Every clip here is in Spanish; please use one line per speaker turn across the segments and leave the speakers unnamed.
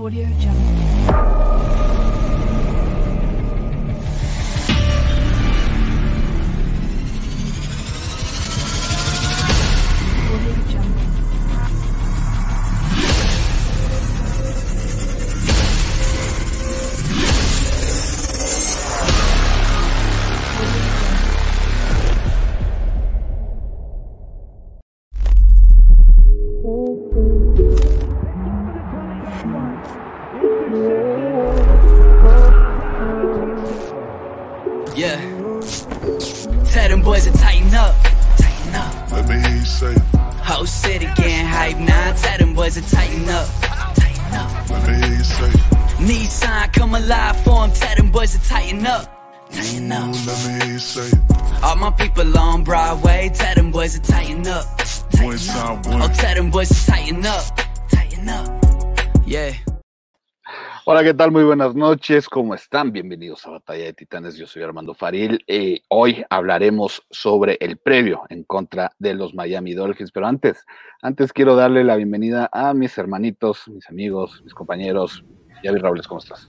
Audio Jungle.
¿Qué tal? Muy buenas noches, ¿cómo están? Bienvenidos a Batalla de Titanes, yo soy Armando Faril. Eh, hoy hablaremos sobre el previo en contra de los Miami Dolphins, pero antes, antes quiero darle la bienvenida a mis hermanitos, mis amigos, mis compañeros. Yavi Robles, ¿cómo estás?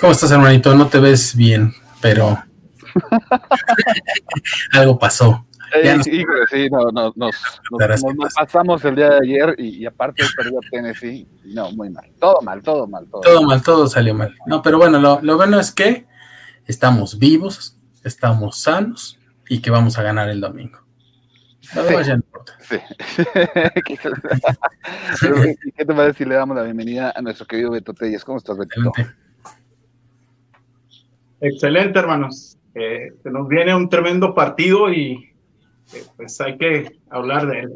¿Cómo estás, hermanito? No te ves bien, pero algo pasó.
Eh,
nos-
híjole, sí, no, no, nos, nos-
Verás
nos-
qué
nos
pasa.
pasamos el día de ayer y, y aparte perdió Tennessee. No, muy mal. Todo mal, todo mal, todo,
Todo mal, todo salió mal. No, pero bueno, lo, lo bueno es que estamos vivos, estamos sanos y que vamos a ganar el domingo. Ya no importa.
Sí. Pero, ¿Qué te parece si le damos la bienvenida a nuestro querido Beto Telles? ¿Cómo estás, Betito?
Excelente.
Excelente, hermanos. Eh, se nos viene un tremendo partido y pues hay que hablar de él.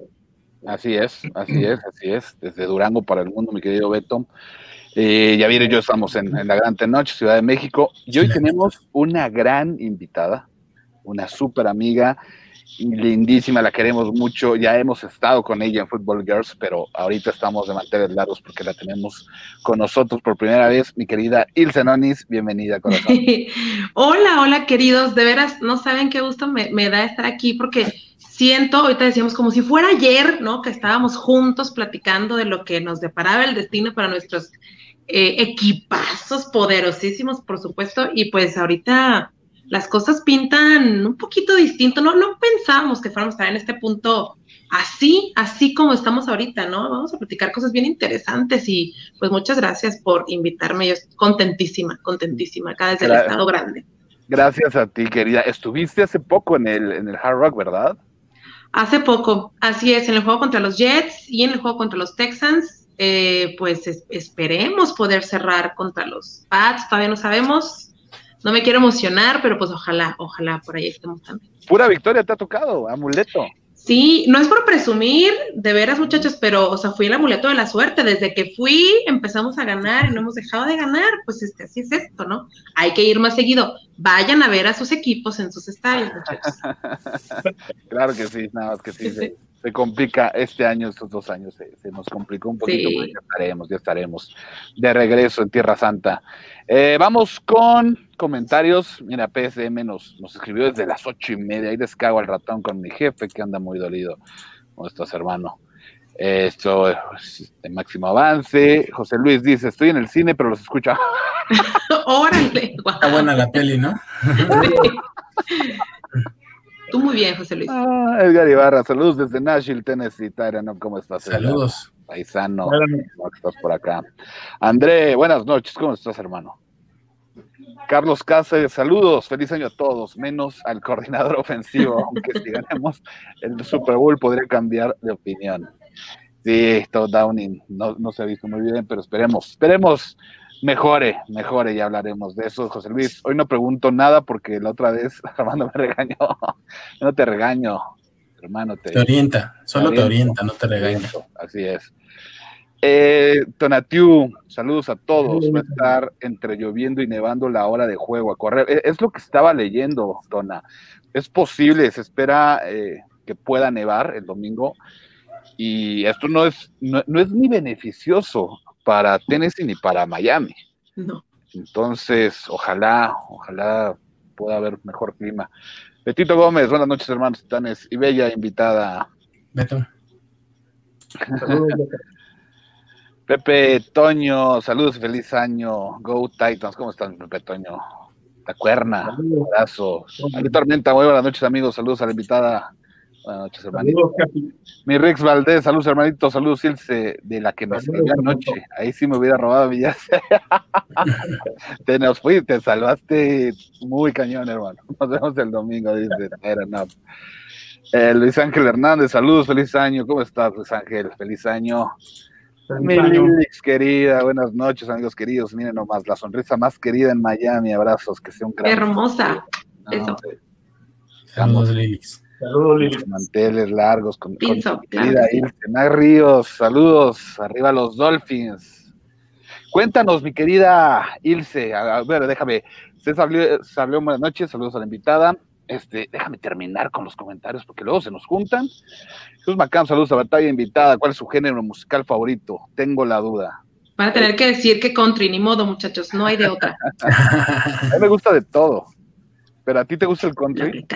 Así es, así es, así es. Desde Durango para el mundo, mi querido Beto. Eh, Javier y yo estamos en, en la Gran Tenoch, Ciudad de México, y hoy tenemos una gran invitada, una súper amiga, lindísima, la queremos mucho. Ya hemos estado con ella en Football Girls, pero ahorita estamos de manteles largos porque la tenemos con nosotros por primera vez, mi querida Ilse Nonis. Bienvenida, corazón.
Hola, hola queridos, de veras, no saben qué gusto me, da estar aquí porque siento, ahorita decíamos como si fuera ayer, ¿no? Que estábamos juntos platicando de lo que nos deparaba el destino para nuestros eh, equipazos poderosísimos, por supuesto, y pues ahorita las cosas pintan un poquito distinto, no, no pensábamos que fuéramos a estar en este punto así, así como estamos ahorita, ¿no? Vamos a platicar cosas bien interesantes y pues muchas gracias por invitarme, yo estoy contentísima, contentísima, acá desde el
Claro.
estado grande.
Gracias a ti, querida. Estuviste hace poco en el, en el Hard Rock, ¿verdad?
Hace poco, así es, en el juego contra los Jets y en el juego contra los Texans, eh, pues es- esperemos poder cerrar contra los Pats, todavía no sabemos, no me quiero emocionar, pero pues ojalá, ojalá por ahí estemos también.
Pura victoria te ha tocado, amuleto.
Sí, no es por presumir, de veras muchachos, pero, o sea, fui el amuleto de la suerte, desde que fui empezamos a ganar y no hemos dejado de ganar, pues este, así es esto, ¿no? Hay que ir más seguido, vayan a ver a sus equipos en sus estadios, muchachos.
Claro que sí, nada más que sí. Se, se complica este año, estos dos años, se, se nos complicó un poquito,
Sí.
pero ya estaremos, ya estaremos de regreso en Tierra Santa. Eh, vamos con comentarios. Mira, PSM nos, nos escribió desde las ocho y media. Ahí descago al ratón con mi jefe que anda muy dolido. ¿Cómo estás, hermano? Esto es de máximo avance. José Luis dice: Estoy en el cine, pero los escucho.
Órale.
Está buena la peli, ¿no?
Tú muy bien, José Luis.
Ah, Edgar Ibarra, saludos desde Nashville, Tennessee. Tyrano, ¿cómo estás?
Saludos.
Paisano, no, estás por acá. André, buenas noches, ¿cómo estás, hermano? Carlos Cáceres, saludos, feliz año a todos, menos al coordinador ofensivo, aunque si ganemos el Super Bowl podría cambiar de opinión. Sí, Todd Downing no, no se ha visto muy bien, pero esperemos, esperemos mejore, mejore y hablaremos de eso. José Luis, hoy no pregunto nada porque la otra vez Armando me regañó. no te regaño, hermano, te,
Te orienta, solo te orienta, no te regaña.
Así es. Eh, Tonatiu, saludos a todos. Va a estar entre lloviendo y nevando la hora de juego a correr. E- Es lo que estaba leyendo, Tona. Es posible, se espera eh, que pueda nevar el domingo. Y esto no es, no, no es ni beneficioso para Tennessee ni para Miami.
No.
Entonces, ojalá, ojalá pueda haber mejor clima. Betito Gómez, buenas noches, hermanos titanes, y bella invitada.
Beto.
Saludos,
Pepe Toño, saludos y feliz año. Go Titans, ¿cómo están, Pepe Toño? La cuerna, abrazo. Ali Tormenta, muy buenas noches, amigos. Saludos a la invitada. Buenas noches, hermanito.
Saludos.
Mi Rex Valdés, saludos, hermanito. Saludos, Ilse, de la que me
Saludos,
escribió anoche. Ahí sí me hubiera robado mi. Te nos fuiste, te salvaste muy cañón, hermano. Nos vemos el domingo, dice. Eh, Luis Ángel Hernández, saludos, feliz año. ¿Cómo estás, Luis Ángel? Feliz año. Melix, querida, buenas noches, amigos queridos. Miren nomás, la sonrisa más querida en Miami. Abrazos, que sea un gran.
Hermosa.
No,
eso.
hombre,
Saludos, Lilix.
Saludos, Lili.
manteles largos con, con
Pienso,
mi
claro.
Ilse. Ríos, saludos, arriba los Dolphins. Cuéntanos, mi querida Ilse, a, a ver, déjame, César Sablé, buenas noches, saludos a la invitada. Este, déjame terminar con los comentarios porque luego se nos juntan. Jesús Macán, saludos a Batalla Invitada. ¿Cuál es su género musical favorito? Tengo la duda.
Van a tener que decir que country, ni modo, muchachos, no hay de otra.
A mí me gusta de todo. Pero a ti te gusta el country.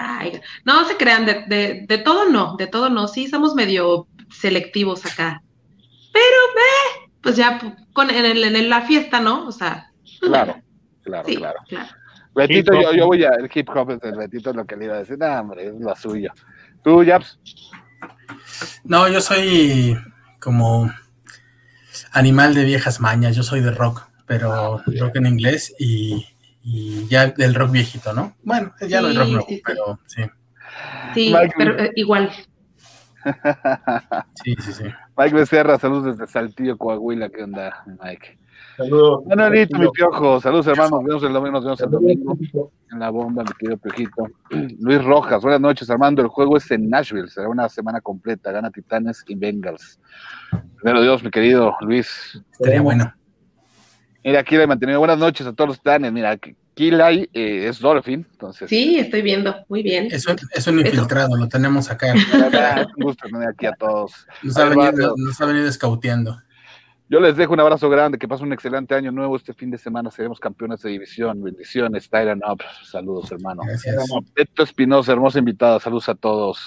No se crean, de, de, de todo no, de todo no. Sí, somos medio selectivos acá. Pero, eh, pues ya con, en, el- en la fiesta, ¿no? O sea,
Claro, claro,
sí,
claro.
claro.
Betito, yo, yo voy a. El hip hop es el Betito, es lo que le iba a decir. No, hombre, es lo suyo. ¿Tú, Japs?
No, yo soy como animal de viejas mañas, yo soy de rock, pero rock en inglés y, y ya del rock viejito, ¿no? Bueno, ya no el rock
Sí,
nuevo,
sí, sí.
pero sí,
Sí,
Mike-
pero eh, igual.
sí, sí, sí.
Mike Becerra, saludos desde Saltillo, Coahuila. ¿Qué onda, Mike?
Saludos.
Manuelito, mi piojo. Saludos, hermanos. Nos vemos el domingo. Nos vemos el domingo en la bomba, mi querido piojito. Luis Rojas, buenas noches, Armando. El juego es en Nashville. Será una semana completa. Gana Titanes y Bengals. Primero Dios, mi querido Luis.
Estaría bueno.
Mira, aquí le he mantenido. Buenas noches a todos los Titanes. Mira, Kilay eh, es Dolphin. Entonces,
Sí, estoy viendo, muy bien.
Es un, es un infiltrado, lo tenemos acá.
un gusto tener aquí a todos.
Nos ha venido, nos ha venido escauteando.
Yo les dejo un abrazo grande, que pasen un excelente año nuevo. Este fin de semana seremos campeones de división. Bendiciones, Tyron Up. Saludos, hermano.
Gracias.
Beto Espinosa, hermosa invitada. Saludos a todos.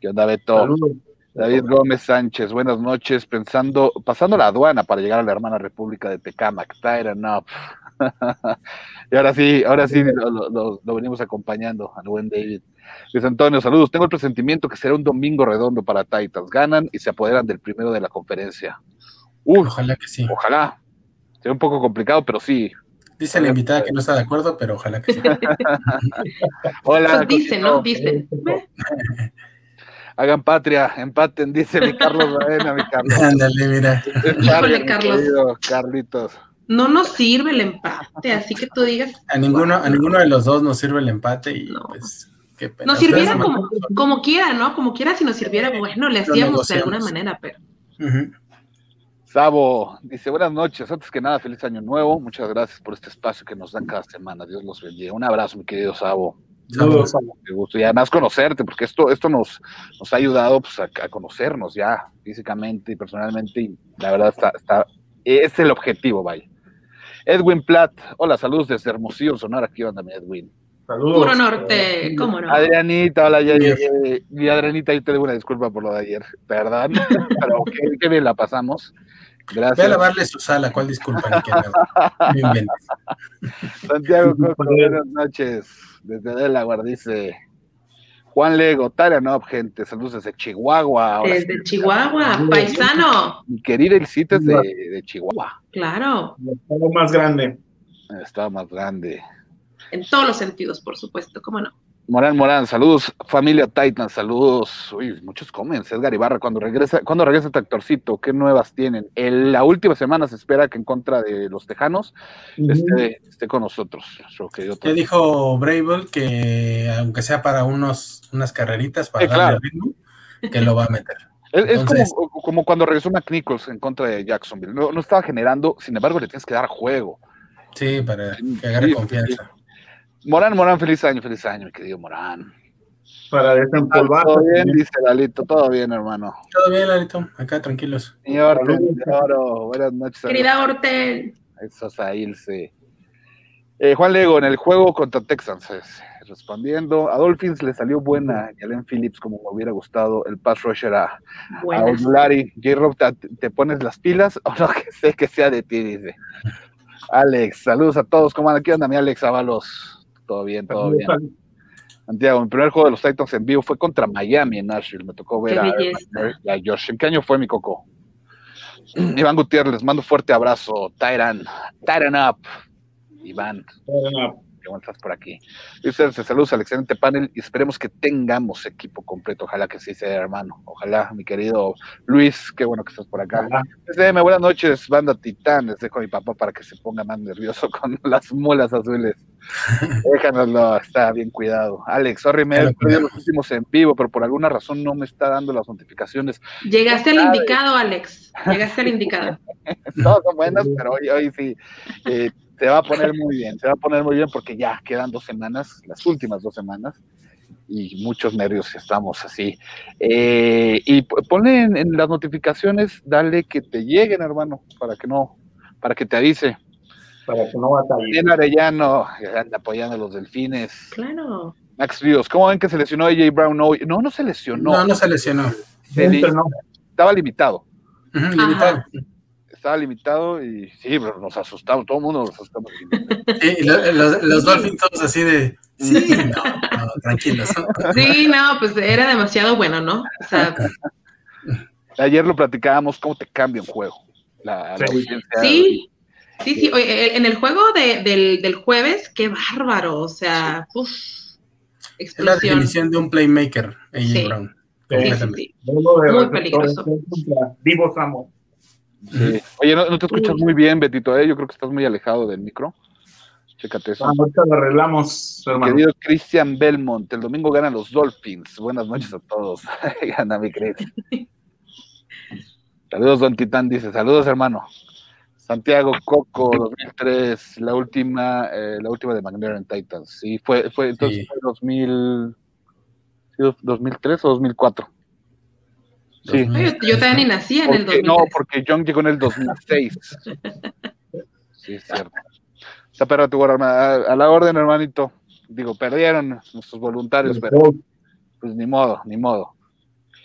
¿Qué onda, Beto?
Saludos.
David Gómez Sánchez, buenas noches. Pensando, pasando la aduana para llegar a la hermana República de Tecámac, Tyron Up. y ahora sí, ahora sí lo, lo- lo- lo venimos acompañando al buen David. Luis Antonio, saludos. Tengo el presentimiento que será un domingo redondo para Titans. Ganan y se apoderan del primero de la conferencia. Uf,
Ojalá que sí.
Ojalá. Será un poco complicado, pero sí.
Dice la invitada que no está de acuerdo, pero ojalá que sí.
Hola.
Pues dicen, ¿no?
Cosito. Hagan patria, empaten, dice mi Carlos Baena, mi Carlos.
Ándale, mira.
Híjole, Carlos.
querido Carlitos.
No nos sirve el empate, así que tú digas,
A ninguno, a ninguno de los dos nos sirve el empate y
No.
pues qué pena.
nos sirviera
Ustedes
como, como quiera, ¿no? Como quiera, si nos sirviera, bueno, le hacíamos de alguna manera, pero
Ujú.
Sabo dice, buenas noches, antes que nada, feliz año nuevo, muchas gracias por este espacio que nos dan cada semana, Dios los bendiga. Un abrazo, mi querido Sabo,
Saludos.
qué gusto, y además conocerte, porque esto, esto nos, nos ha ayudado pues, a, a conocernos ya físicamente y personalmente, y la verdad está, está, es el objetivo, vaya. Edwin Platt, hola, saludos desde Hermosillo, Sonora, ¿qué onda, mi Edwin?
Saludos.
puro norte, ¿cómo no?
Adrianita, hola, ya,
Bien.
llegué. Y Adrianita, yo te debo una disculpa por lo de ayer, perdón, pero qué, qué bien la pasamos.
Ve a
Gracias.
lavarle su sala, ¿cuál disculpa? que. No.
Santiago Coco, buenas noches. Desde Delaware dice Juan Lego, Taranop, gente. Saludos desde Chihuahua. Ahora sí,
Desde Chihuahua, paisano,
mi querida Ilcita es de, de Chihuahua,
claro,
El estado más grande.
el estado más grande.
en todos los sentidos, por supuesto, ¿cómo no?
Morán Morán, saludos, familia Titan, saludos. Uy, muchos comen. Edgar Ibarra, cuando regresa, cuando regresa Tractorcito, ¿qué nuevas tienen? El- la última semana se espera que en contra de los Tejanos esté, esté con nosotros. Yo que yo
Ya dijo Bravel que aunque sea para unos, unas carreritas para darle
claro.
ritmo, que lo va a meter.
Es, como, como cuando regresó McNichols en contra de Jacksonville. No, no estaba generando, sin embargo, le tienes que dar juego.
Sí, para que agarre
Sí,
confianza.
Morán, Morán, feliz año, feliz año, mi querido Morán.
Para desempolvar.
Todo bien, dice Lalito, todo bien, hermano.
Todo bien, Larito, acá tranquilos.
Señor, oro, buenas noches.
Querida Orte,
Eso es a Ilse. Eh, Juan Lego, en el juego contra Texans, es respondiendo. A Dolphins le salió buena y Allen Phillips como me hubiera gustado el pass rusher a, a. Larry. J-Rob, ¿te, te pones las pilas o no que sé que sea de ti? Dice. Alex, saludos a todos. ¿Cómo andan? ¿Qué onda, mi Alex Ábalos? Todo bien, todo bien. Santiago, mi primer juego de los Titans en vivo fue contra Miami en Nashville. Me tocó ver a, a Josh. ¿En qué año fue mi coco? Iván Gutiérrez, les mando fuerte abrazo. Tyran, Tyran up. Iván, qué bueno estás por aquí. Dice, saludos al excelente panel y esperemos que tengamos equipo completo. Ojalá que sí sea, hermano. Ojalá, mi querido Luis, qué bueno que estás por acá. SDM, buenas noches, banda Titán. Les dejo a mi papá para que se ponga más nervioso con las mulas azules. Déjanoslo, está bien cuidado. Alex, sorry, me he perdido los últimos en vivo, pero por alguna razón no me está dando las notificaciones.
Llegaste al indicado, Alex. Llegaste al indicado.
Todas son buenas, pero hoy, hoy sí eh, se va a poner muy bien, se va a poner muy bien porque ya quedan dos semanas, las últimas dos semanas, y muchos nervios estamos así. Eh, y ponle en, en las notificaciones, dale que te lleguen, hermano, para que no, para que te avise.
Para que no batalle.
Bien Arellano, anda apoyando a los delfines.
Claro.
Max Ríos, ¿cómo ven que se lesionó AJ Brown hoy? No, no se lesionó,
No, no se lesionó.
se li-
No,
estaba limitado.
Limitado.
Estaba limitado y sí, pero nos asustamos, todo el mundo nos asustamos.
Sí, los, los Dolphins todos así de. Sí, no, no, tranquilos.
Sí, no, pues era demasiado bueno, ¿no? O sea,
Ayer lo platicábamos, cómo te cambia un juego. La, la
Sí.
sí, sí, sí. Oye, en el juego de- del, del jueves, qué bárbaro. O sea, uff,
Es la
explosión.
definición de un playmaker, AJ
Sí.
Brown.
Sí,
Sí, sí, sí. Muy peligroso.
Divo Samuel.
Sí. Oye, no, no te escuchas muy bien, Betito, ¿eh? Yo creo que estás muy alejado del micro. Chécate eso.
Ah, ahorita lo arreglamos, hermano.
Querido Christian Belmont, el domingo ganan los Dolphins. Buenas noches a todos. Gana mi Chris. Saludos, Don Titán, dice. Saludos, hermano. Santiago Coco, 2003, la última, eh, la última de McLaren Titans. Sí, fue, fue entonces
Sí.
fue 2000, sí, 2003 o 2004. Sí.
Yo también ni nacía en el
Porque-
2003.
no, porque Young llegó en el 2006. Sí, es cierto. Esa perra tu. A, a la orden, hermanito. Digo, perdieron nuestros voluntarios, pero pues ni modo, ni modo.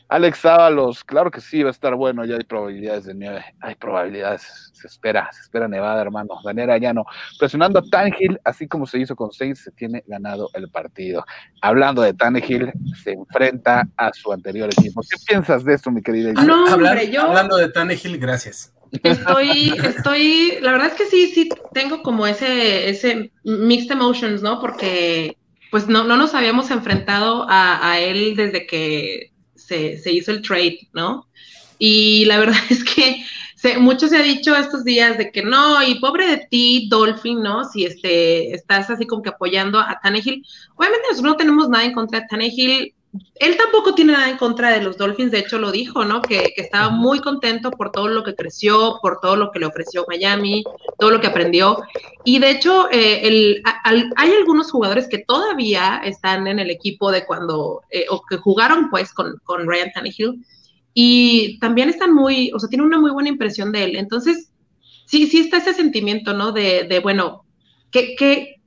Alex Ábalos, claro que sí, va a estar bueno, ya hay probabilidades de nieve, hay probabilidades, se espera, se espera nevada, hermano. Daniela Llano, presionando a Tannehill, así como se hizo con Saints, se tiene ganado el partido. Hablando de Tannehill, se enfrenta a su anterior equipo. ¿Qué piensas de esto, mi querida? Isabel?
No, hombre, yo-
Hablando de Tannehill, gracias.
Estoy, estoy, la verdad es que sí, sí, tengo como ese, ese mixed emotions, ¿no? Porque pues no, no nos habíamos enfrentado a, a él desde que se, se hizo el trade, ¿no? Y la verdad es que se, mucho se ha dicho estos días de que no, y pobre de ti, Dolphin, ¿no? Si este, estás así como que apoyando a Tannehill. Obviamente nosotros no tenemos nada en contra de Tannehill. Él tampoco tiene nada en contra de los Dolphins, de hecho lo dijo, ¿no? Que, que estaba muy contento por todo lo que creció, por todo lo que le ofreció Miami, todo lo que aprendió. Y de hecho, eh, el, a- al- hay algunos jugadores que todavía están en el equipo de cuando, eh, o que jugaron pues con, con Ryan Tannehill, y también están muy, o sea, tienen una muy buena impresión de él. Entonces, sí, sí está ese sentimiento, ¿no? De, de bueno, que, que, mm,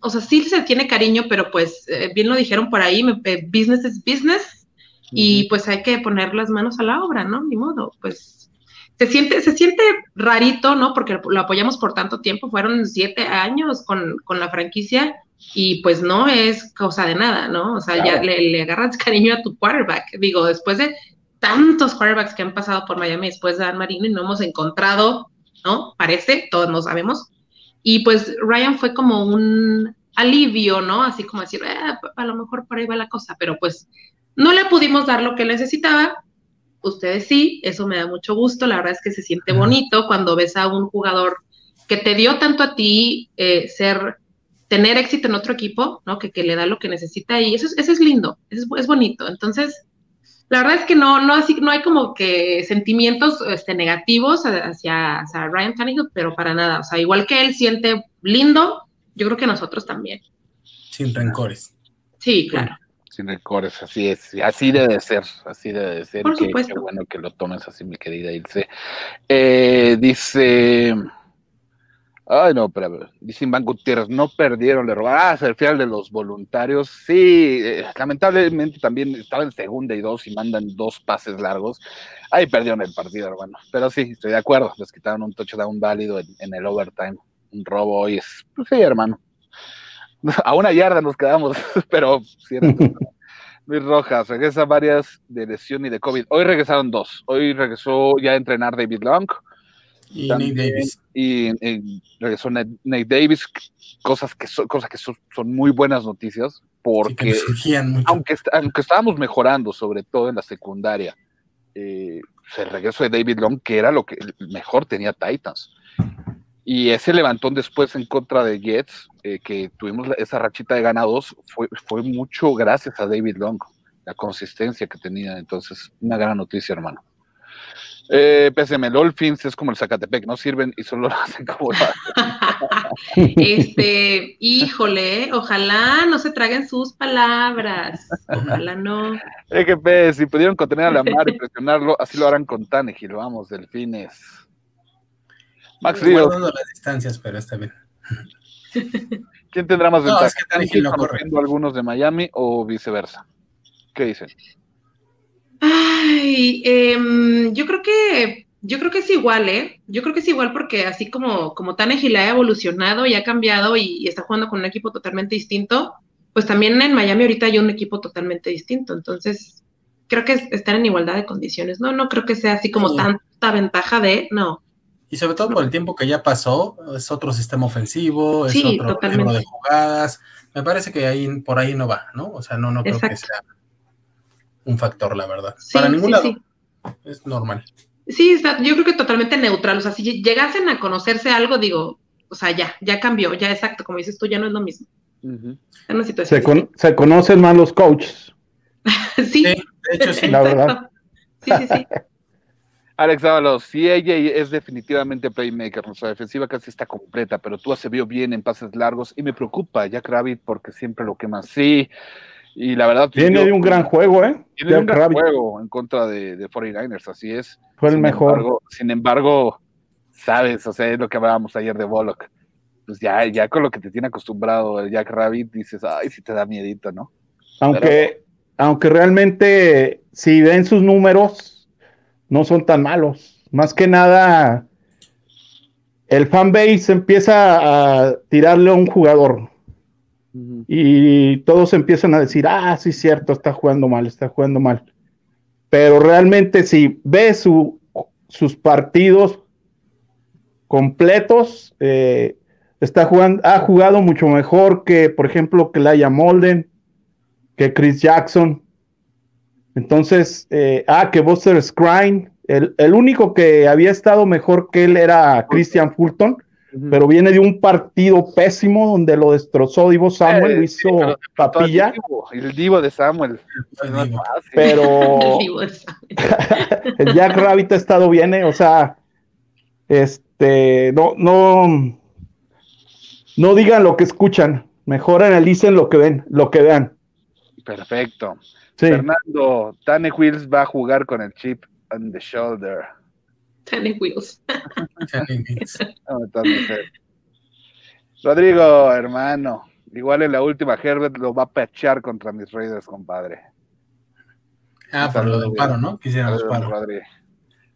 o sea, sí se tiene cariño, pero pues eh, bien lo dijeron por ahí, me- eh, business is business, y pues hay que poner las manos a la obra, ¿no? Ni modo, pues se siente, se siente rarito, ¿no? Porque lo apoyamos por tanto tiempo, fueron siete años con, con la franquicia y pues no es cosa de nada, ¿no? O sea, ya le, le agarras cariño a tu quarterback. Digo, después de tantos quarterbacks que han pasado por Miami después de Dan Marino y no hemos encontrado, ¿no? Parece, todos lo sabemos. Y pues Ryan fue como un alivio, ¿no? Así como decir, "Ah, a lo mejor por ahí va la cosa, pero pues no le pudimos dar lo que necesitaba. Ustedes sí, eso me da mucho gusto. La verdad es que se siente bonito cuando ves a un jugador que te dio tanto a ti eh, ser, tener éxito en otro equipo, ¿no? Que, que le da lo que necesita y eso es, eso es lindo, eso es, es bonito. Entonces, la verdad es que no, no, así, no hay como que sentimientos este, negativos hacia, hacia Ryan Tannehill, pero para nada. O sea, igual que él siente lindo, yo creo que nosotros también.
Sin rencores.
Sí, claro.
Sin rencores, así es, así debe de ser, así debe de ser.
Por
Qué-
supuesto.
Qué bueno que lo tomes así, mi querida Ilse. Eh, dice Ay, no, pero a ver, dice Iván Gutiérrez, no perdieron, le robaron. Ah, se refiere al de los voluntarios. Sí, eh, lamentablemente también estaba en segunda y dos y mandan dos pases largos. Ahí perdieron el partido, hermano. Pero sí, estoy de acuerdo. Les quitaron un touchdown válido en, en el overtime. Un robo hoy es. Pues sí, hermano. A una yarda nos quedamos, pero cierto. Luis Rojas, regresa varias de lesión y de COVID. Hoy regresaron dos. Hoy regresó ya a entrenar David Long.
Y
También,
Nate Davis.
Y, y regresó Nate, Nate Davis, cosas que, son, cosas que son, son muy buenas noticias,
Sí, que
porque
mucho.
aunque, aunque estábamos mejorando, sobre todo en la secundaria, eh, el regreso de David Long, que era lo que mejor tenía Titans. Y ese levantón después en contra de Jets, eh, que tuvimos esa rachita de ganados, fue, fue mucho gracias a David Long, la consistencia que tenía. Entonces, una gran noticia, hermano. Eh, PSM Dolphins es como el Zacatepec, no sirven y solo lo hacen como lo hacen.
Este, híjole, ¿eh? ojalá no se traguen sus palabras. Ojalá no.
EGP, si pudieron contener a Lamar y presionarlo, así lo harán con Tannehill. Vamos, delfines. Max Ríos,
las distancias, pero está bien.
¿quién tendrá más
No,
ventaja?
es que Tannehill no corre.
¿Conociendo algunos de Miami o viceversa? ¿Qué dicen?
Ay, em, yo creo que, yo creo que es igual, ¿eh? Yo creo que es igual porque así como, como Tannehill ha evolucionado y ha cambiado y, y está jugando con un equipo totalmente distinto, pues también en Miami ahorita hay un equipo totalmente distinto. Entonces, creo que es- están en igualdad de condiciones. No, no creo que sea así como
Sí.
tanta ventaja de, no.
Y sobre todo por el tiempo que ya pasó, es otro sistema ofensivo, es
Sí,
otro
totalmente.
número de jugadas. Me parece que ahí por ahí no va, ¿no? O sea, no, no creo que sea un factor, la verdad.
Sí,
Para ningún
sí,
lado
sí.
es normal.
Sí, está- yo creo que totalmente neutral. O sea, si llegasen a conocerse algo, digo, o sea, ya, ya cambió, ya exacto, como dices tú, ya no es lo mismo. Es una situación.
Se, con- se conocen más los coaches.
Sí,
Sí, de hecho sí.
la
exacto.
verdad.
Sí, sí, sí.
Alex Dávalos, sí, ella es definitivamente playmaker. Nuestra defensiva casi está completa, pero tú se vio bien en pases largos y me preocupa Jack Rabbit porque siempre lo quema. Sí, y la verdad.
Viene de un gran juego, ¿eh?
Tiene un gran
Rabbit
juego en contra de, de 49ers, así es.
fue el
sin
mejor.
Embargo, sin embargo, sabes, o sea, es lo que hablábamos ayer de Bullock. Pues ya, ya con lo que te tiene acostumbrado el Jack Rabbit, dices, ay, si te da miedito, ¿no?
Aunque, aunque realmente, si ven sus números, no son tan malos. Más que nada, el fanbase empieza a tirarle a un jugador y todos empiezan a decir, ah, sí, cierto, está jugando mal, está jugando mal. Pero realmente, si ves su- sus partidos completos, eh, está ha jugado mucho mejor que, por ejemplo, que Laia Molden, que Chris Jackson. Entonces, eh, ah, que Buster Scrine. El, el único que había estado mejor que él era Christian Fulton, pero viene de un partido pésimo donde lo destrozó Divo Samuel,
Eh,
lo
sí,
hizo
pero
papilla,
El divo, el divo de Samuel. No es
Divo.
fácil.
pero el Jack Rabbit ha estado bien, eh, o sea, este, no, no, no digan lo que escuchan, mejor analicen lo que ven, lo que vean.
Perfecto.
Sí,
Fernando, Tane Wills va a jugar con el chip on the shoulder.
Tanning Wheels.
No, entonces, Rodrigo, hermano, igual en la última Herbert lo va a pechar contra mis Raiders, compadre.
Ah, por lo del paro, ¿no? Quisiéramos
Saludos,
paro.
Rodri.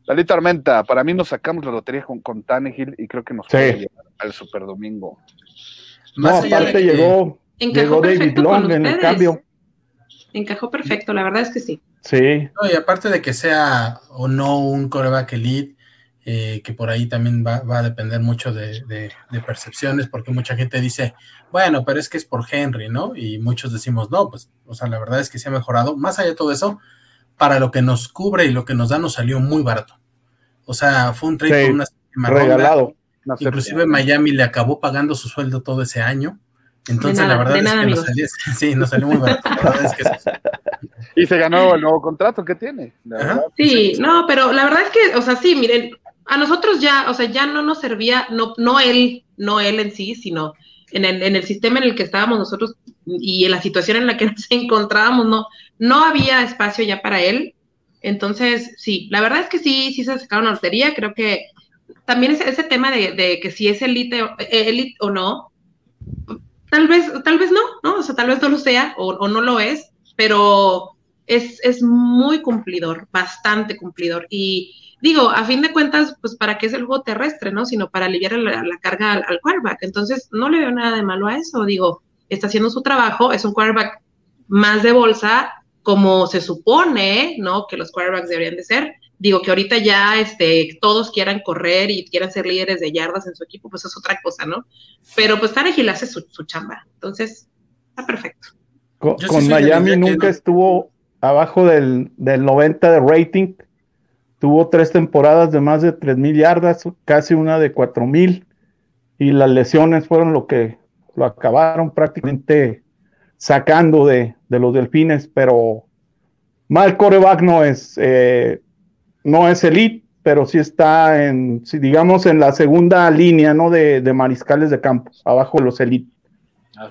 Lalito Armenta, para mí nos sacamos la lotería con, con Tannehill y creo que nos
Sí.
puede llevar al Super Domingo.
no,
Más
aparte
que-
llegó, llegó David Long en el cambio.
Encajó perfecto, la verdad es que sí.
Sí,
No, y aparte de que sea o no un coreback elite, eh, que por ahí también va, va a depender mucho de, de- de percepciones, porque mucha gente dice, bueno, pero es que es por Henry, ¿no? Y muchos decimos, no, pues, o sea, la verdad es que se ha mejorado. Más allá de todo eso, para lo que nos cubre y lo que nos da, nos salió muy barato. O sea, fue un trade
Sí,
por una séptima ronda.
regalado.
Inclusive Miami le acabó pagando su sueldo todo ese año. Entonces,
nada,
la verdad es
nada,
que nos salió, sí, nos salió muy barato. La verdad es que sí.
Y se ganó el nuevo contrato que tiene. la
Ajá.
verdad.
Sí, no, pero la verdad es que, o sea, sí, miren, a nosotros ya, o sea, ya no nos servía, no, no él, no él en sí, sino en el, en el sistema en el que estábamos nosotros y en la situación en la que nos encontrábamos, no, no había espacio ya para él. Entonces, sí, la verdad es que sí, sí se sacaron la lotería, creo que también ese, ese tema de, de que si es elite, o- eh, elite o no, tal vez, tal vez no, ¿no? O sea, tal vez no lo sea o, o no lo es, pero es, es muy cumplidor, bastante cumplidor. Y digo, a fin de cuentas, pues para qué es el juego terrestre, ¿no? Sino para aliviar la, la carga al, al quarterback. Entonces, no le veo nada de malo a eso. Digo, está haciendo su trabajo, es un quarterback más de bolsa, como se supone, ¿no? Que los quarterbacks deberían de ser. Digo que ahorita ya este, todos quieran correr y quieran ser líderes de yardas en su equipo, pues es otra cosa, ¿no? Pero pues Tarek hace su, su chamba. Entonces, está perfecto.
Con,
sí
Miami
que
nunca estuvo abajo del, del 90 de rating. Tuvo tres temporadas de más de 3.000 yardas, casi una de 4.000. Y las lesiones fueron lo que lo acabaron prácticamente sacando de, de los delfines. Pero mal coreback no es, eh, no es elite, pero sí está en, digamos, en la segunda línea ¿no? de, de mariscales de campo, abajo de los elite.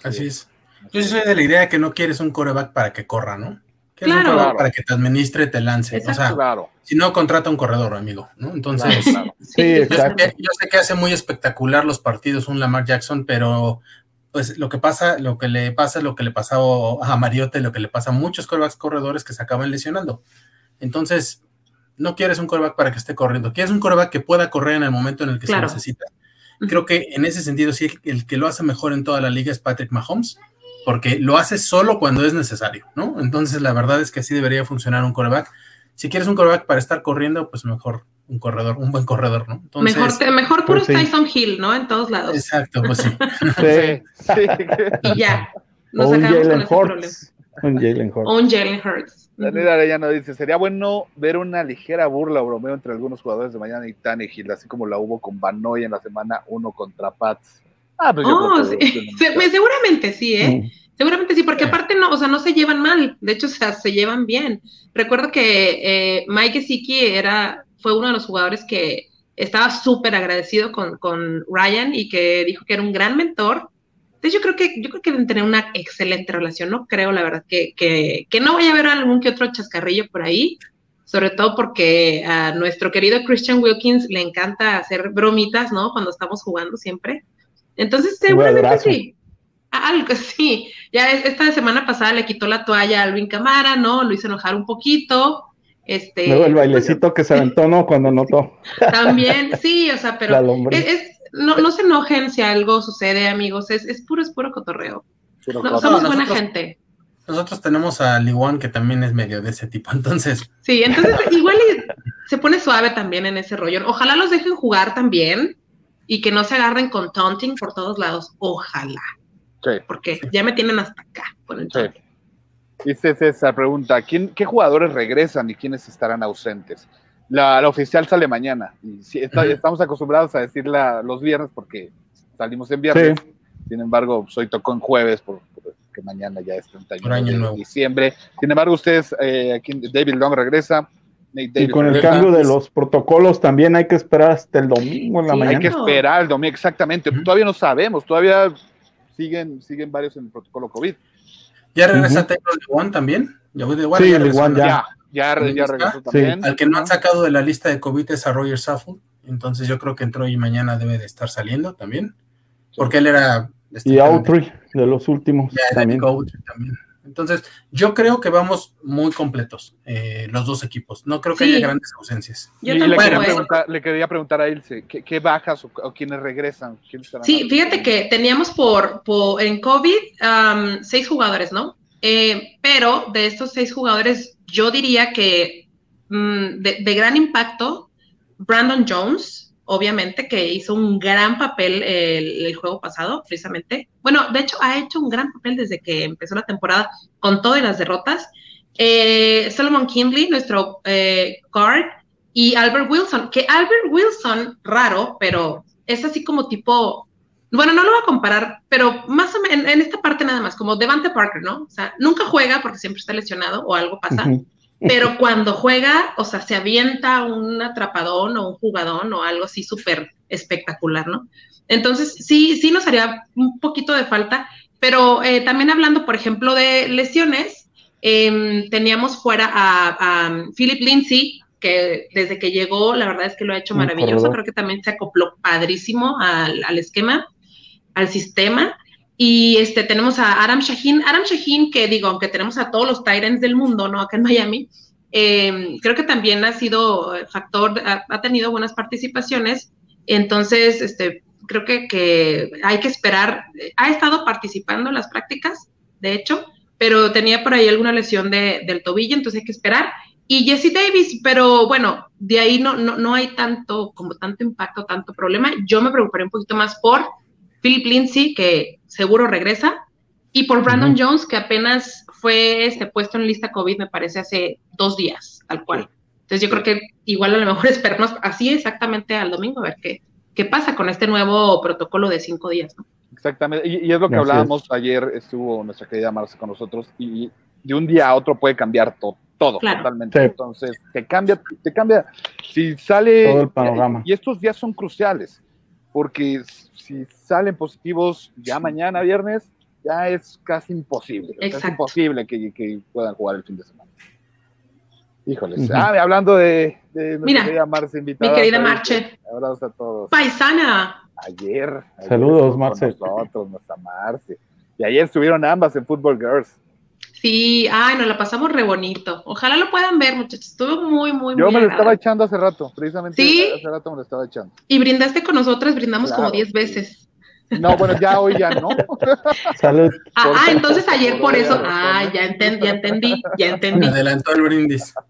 Así es. Yo sí soy de la idea de que no quieres un coreback para que corra, ¿no? Quieres
Claro.
para que te administre, te lance. O sea.
Claro,
si no, contrata un corredor, amigo, ¿no? Entonces,
claro, claro.
Sí,
yo, sé que, yo sé que hace muy espectacular los partidos un Lamar Jackson, pero pues lo que pasa, lo que le pasa, lo que le pasaba a Mariota y lo que le pasa a muchos corebacks corredores que se acaban lesionando. Entonces, no quieres un coreback para que esté corriendo, quieres un coreback que pueda correr en el momento en el que
Claro.
se necesita. Creo que en ese sentido, sí, el, el que lo hace mejor en toda la liga es Patrick Mahomes, porque lo hace solo cuando es necesario, ¿no? Entonces, la verdad es que así debería funcionar un coreback. Si quieres un coreback para estar corriendo, pues mejor un corredor, un buen corredor, ¿no? Entonces,
mejor, te- mejor puro
pues sí.
Tyson Hill, ¿no? En todos lados.
Exacto, pues sí.
Sí.
Sí.
Y ya. Nos
O un
sacamos con
Jalen
problema.
Hurts. Un Jalen Hurts.
un Jalen Hurts.
Daniel Arellano dice, sería bueno ver una ligera burla o bromeo entre algunos jugadores de mañana y Tannehill, así como la hubo con Banoy en la semana 1 contra Pats. Ah, pues yo
Oh,
creo
sí.
que-
Se- me- seguramente sí, ¿eh?
Mm.
Seguramente sí, porque aparte no, o sea, no se llevan mal, de hecho, o sea, se llevan bien. Recuerdo que eh, Mike Gesicki era, fue uno de los jugadores que estaba súper agradecido con, con Ryan y que dijo que era un gran mentor. Entonces yo creo que, yo creo que deben tener una excelente relación, no creo, la verdad, que, que, que no vaya a haber algún que otro chascarrillo por ahí, sobre todo porque a nuestro querido Christian Wilkins le encanta hacer bromitas, ¿no? Cuando estamos jugando siempre. Entonces, seguramente sí. Algo sí. Ya es- esta semana pasada le quitó la toalla a Alvin Camara, ¿no? Lo hizo enojar un poquito. Este,
Luego el bailecito que se aventó, ¿no? Cuando notó
También, sí, o sea, pero es, es- no, no se enojen si algo sucede, amigos. Es, es puro, es puro cotorreo. No, somos
nosotros-
buena gente.
Nosotros tenemos a Liwan que también es medio de ese tipo, entonces,
Sí, entonces igual y se pone suave también en ese rollo. Ojalá los dejen jugar también y que no se agarren con taunting por todos lados. Ojalá,
sí,
porque ya me tienen hasta acá con el
sí. Dice César, pregunta, ¿quién, ¿qué jugadores regresan y quiénes estarán ausentes? La, la oficial sale mañana. Y sí, está-
Ujú.
Estamos acostumbrados a decirla los viernes porque salimos en viernes. Sin embargo, soy tocó en jueves por, por- que mañana ya es 31
Por año
de
nuevo.
diciembre. Sin embargo, ustedes, eh, aquí David Long regresa. Nate
Y con el cambio de los protocolos también hay que esperar hasta el domingo en la
Sí,
Hay
mañana.
que esperar el domingo, exactamente. Todavía no sabemos, todavía siguen, siguen varios en el protocolo COVID.
ya regresa
Ujú.
Taylor Lewan también. Ya,
Sí,
ya regresó.
Ya.
Ya, regresó
Sí.
también.
Al que no han sacado de la lista de COVID es a Roger Saffold, entonces yo creo que entró y mañana debe de estar saliendo también, porque él era...
Y Autry, de los últimos también.
Entonces, yo creo que vamos muy completos, eh, los dos equipos. No creo que
Sí.
haya grandes ausencias.
Yo
Y le, quería
¿eh?
preguntar, le quería preguntar a Ilse, ¿qué, qué bajas o, o quiénes regresan? ¿Quiénes estarán
Sí,
ahí?
fíjate que teníamos por, por en COVID am, seis jugadores, ¿no? Eh, pero de estos seis jugadores, yo diría que mm, de, de gran impacto, Brandon Jones, obviamente, que hizo un gran papel el, el juego pasado, precisamente. Bueno, de hecho, ha hecho un gran papel desde que empezó la temporada con todas las derrotas. Eh, Solomon Kindley, nuestro eh, guard, y Albert Wilson, que Albert Wilson, raro, pero es así como tipo, bueno, no lo voy a comparar, pero más o menos en, esta parte nada más, como Devante Parker, ¿no? O sea, nunca juega porque siempre está lesionado o algo pasa. Pero cuando juega, o sea, se avienta un atrapadón o un jugadón o algo así súper espectacular, ¿no? Entonces, sí, sí nos haría un poquito de falta, pero eh, también hablando, por ejemplo, de lesiones, em, teníamos fuera a, a Philip Lindsay, que desde que llegó, la verdad es que lo ha hecho maravilloso. Creo que también se acopló padrísimo al, al esquema, al sistema. Y este, tenemos a Aram Shaheen. Aram Shaheen, que digo, aunque tenemos a todos los Tyrants del mundo, ¿no? Acá en Miami, eh, creo que también ha sido factor, ha, ha tenido buenas participaciones. Entonces, este, creo que, que hay que esperar. Ha estado participando en las prácticas, de hecho, pero tenía por ahí alguna lesión de, del tobillo, entonces hay que esperar. Y Jesse Davis, pero bueno, de ahí no, no, no hay tanto, como tanto impacto, tanto problema. Yo me preocuparé un poquito más por Philip Lindsay, que seguro regresa, y por Brandon. Jones, que apenas fue este, puesto en lista COVID, me parece, hace dos días, tal cual. Entonces yo creo que igual a lo mejor esperarnos así exactamente al domingo, a ver qué, qué pasa con este nuevo protocolo de cinco días. ¿no?
Exactamente, y, y es lo que
Así
hablábamos ayer, estuvo nuestra querida Marce con nosotros, y de un día a otro puede cambiar to- todo,
Claro.
totalmente.
Sí.
Entonces, te cambia, te cambia. Si sale.
Todo el panorama.
Y estos días son cruciales, porque si salen positivos ya mañana, viernes, ya es casi imposible. es imposible que, que puedan jugar el fin de semana. Híjoles. Ah, hablando de, de nuestra
Mira,
querida Marce invitada.
Mi querida. Marche,
Abrazos a todos
paisana.
ayer. ayer
Saludos, Marce.
Nosotros, nuestra Marce. Y ayer estuvieron ambas en Football Girls.
Sí, ay, nos la pasamos re bonito. Ojalá lo puedan ver, muchachos. Estuvo muy, muy,
Yo
muy
me lo estaba echando hace rato, precisamente
¿Sí?
hace rato me lo estaba echando.
Y brindaste con nosotras, brindamos
Claro,
como 10
sí.
veces.
No, bueno, ya hoy ya no.
Salud.
Ah, ah, entonces ayer
por
eso. Ah, ya,
¿no?
enten- ya entendí, ya
Me
entendí.
adelantó el brindis.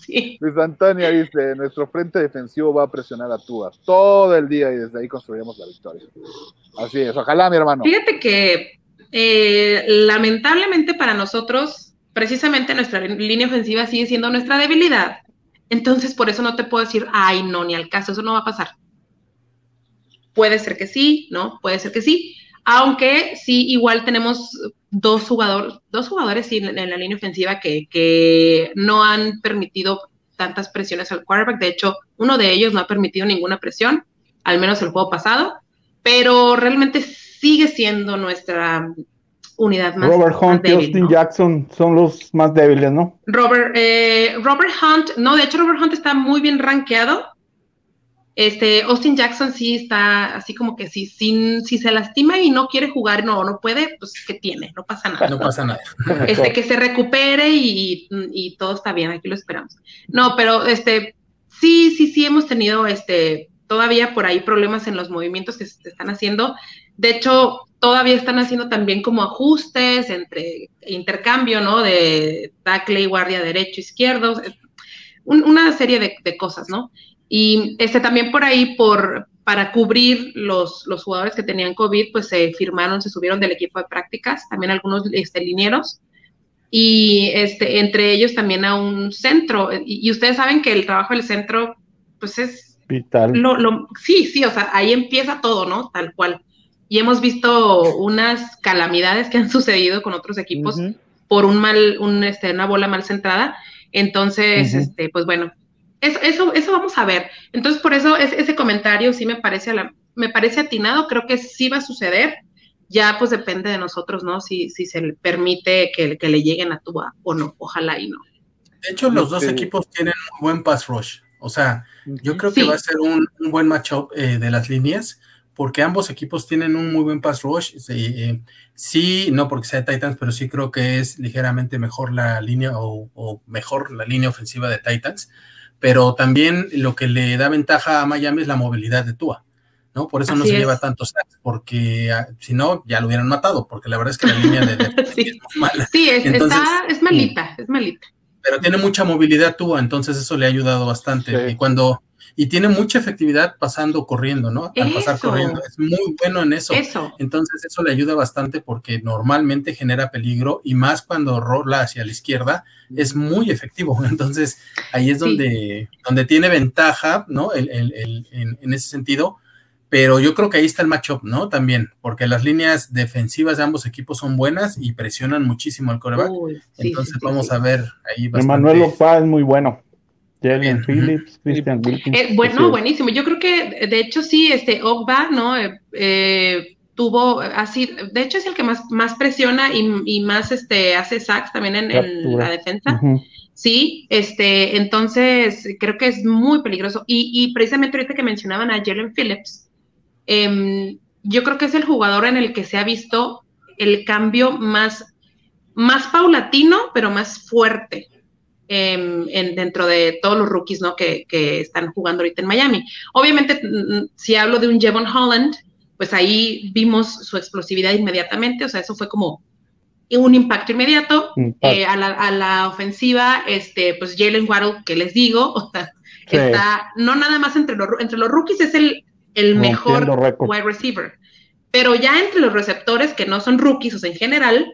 Sí.
Luis Antonio dice, nuestro frente defensivo va a presionar a Tua todo el día y desde ahí construiremos la victoria. Así es, ojalá mi hermano.
Fíjate que eh, lamentablemente para nosotros, precisamente nuestra línea ofensiva sigue siendo nuestra debilidad. Entonces, por eso no te puedo decir, ay, no, ni al caso, eso no va a pasar. Puede ser que sí, ¿no? Puede ser que sí. Aunque sí, igual tenemos dos jugadores, dos jugadores en, en la línea ofensiva que, que no han permitido tantas presiones al quarterback. De hecho, uno de ellos no ha permitido ninguna presión, al menos el juego pasado, pero realmente sigue siendo nuestra unidad más,
Robert
más
Hunt y Austin
¿no?
Jackson son los más débiles, ¿no?
Robert, eh, Robert Hunt, no, de hecho Robert Hunt está muy bien rankeado. Este, Austin Jackson sí está así como que si, si, si se lastima y no quiere jugar, no, no puede, pues ¿qué tiene? No pasa nada.
No pasa nada.
Este, que se recupere y, y todo está bien, aquí lo esperamos. No, pero este, sí, sí, sí hemos tenido este, todavía por ahí problemas en los movimientos que se están haciendo. De hecho, todavía están haciendo también como ajustes entre intercambio, ¿no? De tackle y guardia derecho, izquierdo, un- una serie de, de cosas, ¿no? Y este también por ahí, por, para cubrir los, los jugadores que tenían COVID, pues se firmaron, se subieron del equipo de prácticas, también algunos este, linieros, y este, entre ellos también a un centro. Y, y ustedes saben que el trabajo del centro, pues es
Vital.
lo, lo- sí, sí, o sea, ahí empieza todo, ¿no? Tal cual. Y hemos visto unas calamidades que han sucedido con otros equipos por un mal, un, este, una bola mal centrada. Entonces, este, pues bueno, eso, eso, eso vamos a ver. Entonces, por eso es- ese comentario sí me parece, a la- me parece atinado, creo que sí va a suceder. Ya pues depende de nosotros, ¿no? Si, si se le permite que, que le lleguen a Tua o no, ojalá y no.
De hecho, los dos equipos tienen un buen pass rush. O sea, yo creo
Sí.
que va a ser un, un buen matchup eh, de las líneas, porque ambos equipos tienen un muy buen pass rush. Sí, eh, sí, no porque sea de Titans, pero sí creo que es ligeramente mejor la línea o, o mejor la línea ofensiva de Titans. Pero también lo que le da ventaja a Miami es la movilidad de Tua. ¿no? Por eso no se
es.
lleva tantos sacks, porque ah, si no, ya lo hubieran matado, porque la verdad es que la línea de, de-
Sí.
es muy mala.
Sí, es,
Entonces,
está, es malita, es malita.
Pero tiene mucha movilidad tú, entonces eso le ha ayudado bastante.
Sí.
Y cuando y tiene mucha efectividad pasando corriendo, ¿no? Al pasar corriendo, es muy bueno en eso.
Eso.
Entonces eso le ayuda bastante porque normalmente genera peligro y más cuando rola hacia la izquierda es muy efectivo. Entonces ahí es
Sí.
donde, donde tiene ventaja, ¿no? El, el- el- en, en ese sentido. Pero yo creo que ahí está el matchup, ¿no? También, porque las líneas defensivas de ambos equipos son buenas y presionan muchísimo al coreback.
Uy, sí,
Entonces
sí, sí,
vamos
sí.
a ver ahí bastante.
Emanuel Opa es muy bueno. Jalen. Phillips, Christian Wilkins.
Eh, bueno,
así es.
buenísimo. Yo creo que, de hecho, sí, este Ogba, ¿no? Eh, eh, tuvo así, de hecho es el que más, más presiona y, y más este hace sacks también en, la defensa. Sí, este, entonces creo que es muy peligroso. Y, y precisamente ahorita que mencionaban a Jalen Phillips, em, yo creo que es el jugador en el que se ha visto el cambio más, más paulatino, pero más fuerte em, en, dentro de todos los rookies ¿no? que, que están jugando ahorita en Miami. Obviamente, si hablo de un Jevon Holland, pues ahí vimos su explosividad inmediatamente, o sea, eso fue como un impacto inmediato
Impacto.
eh, a, la, a la ofensiva, este, pues Jalen Waddle, que les digo, o sea,
Sí.
está, no nada más entre los, entre los rookies es el, el mejor wide receiver, pero ya entre los receptores que no son rookies, o sea, en general,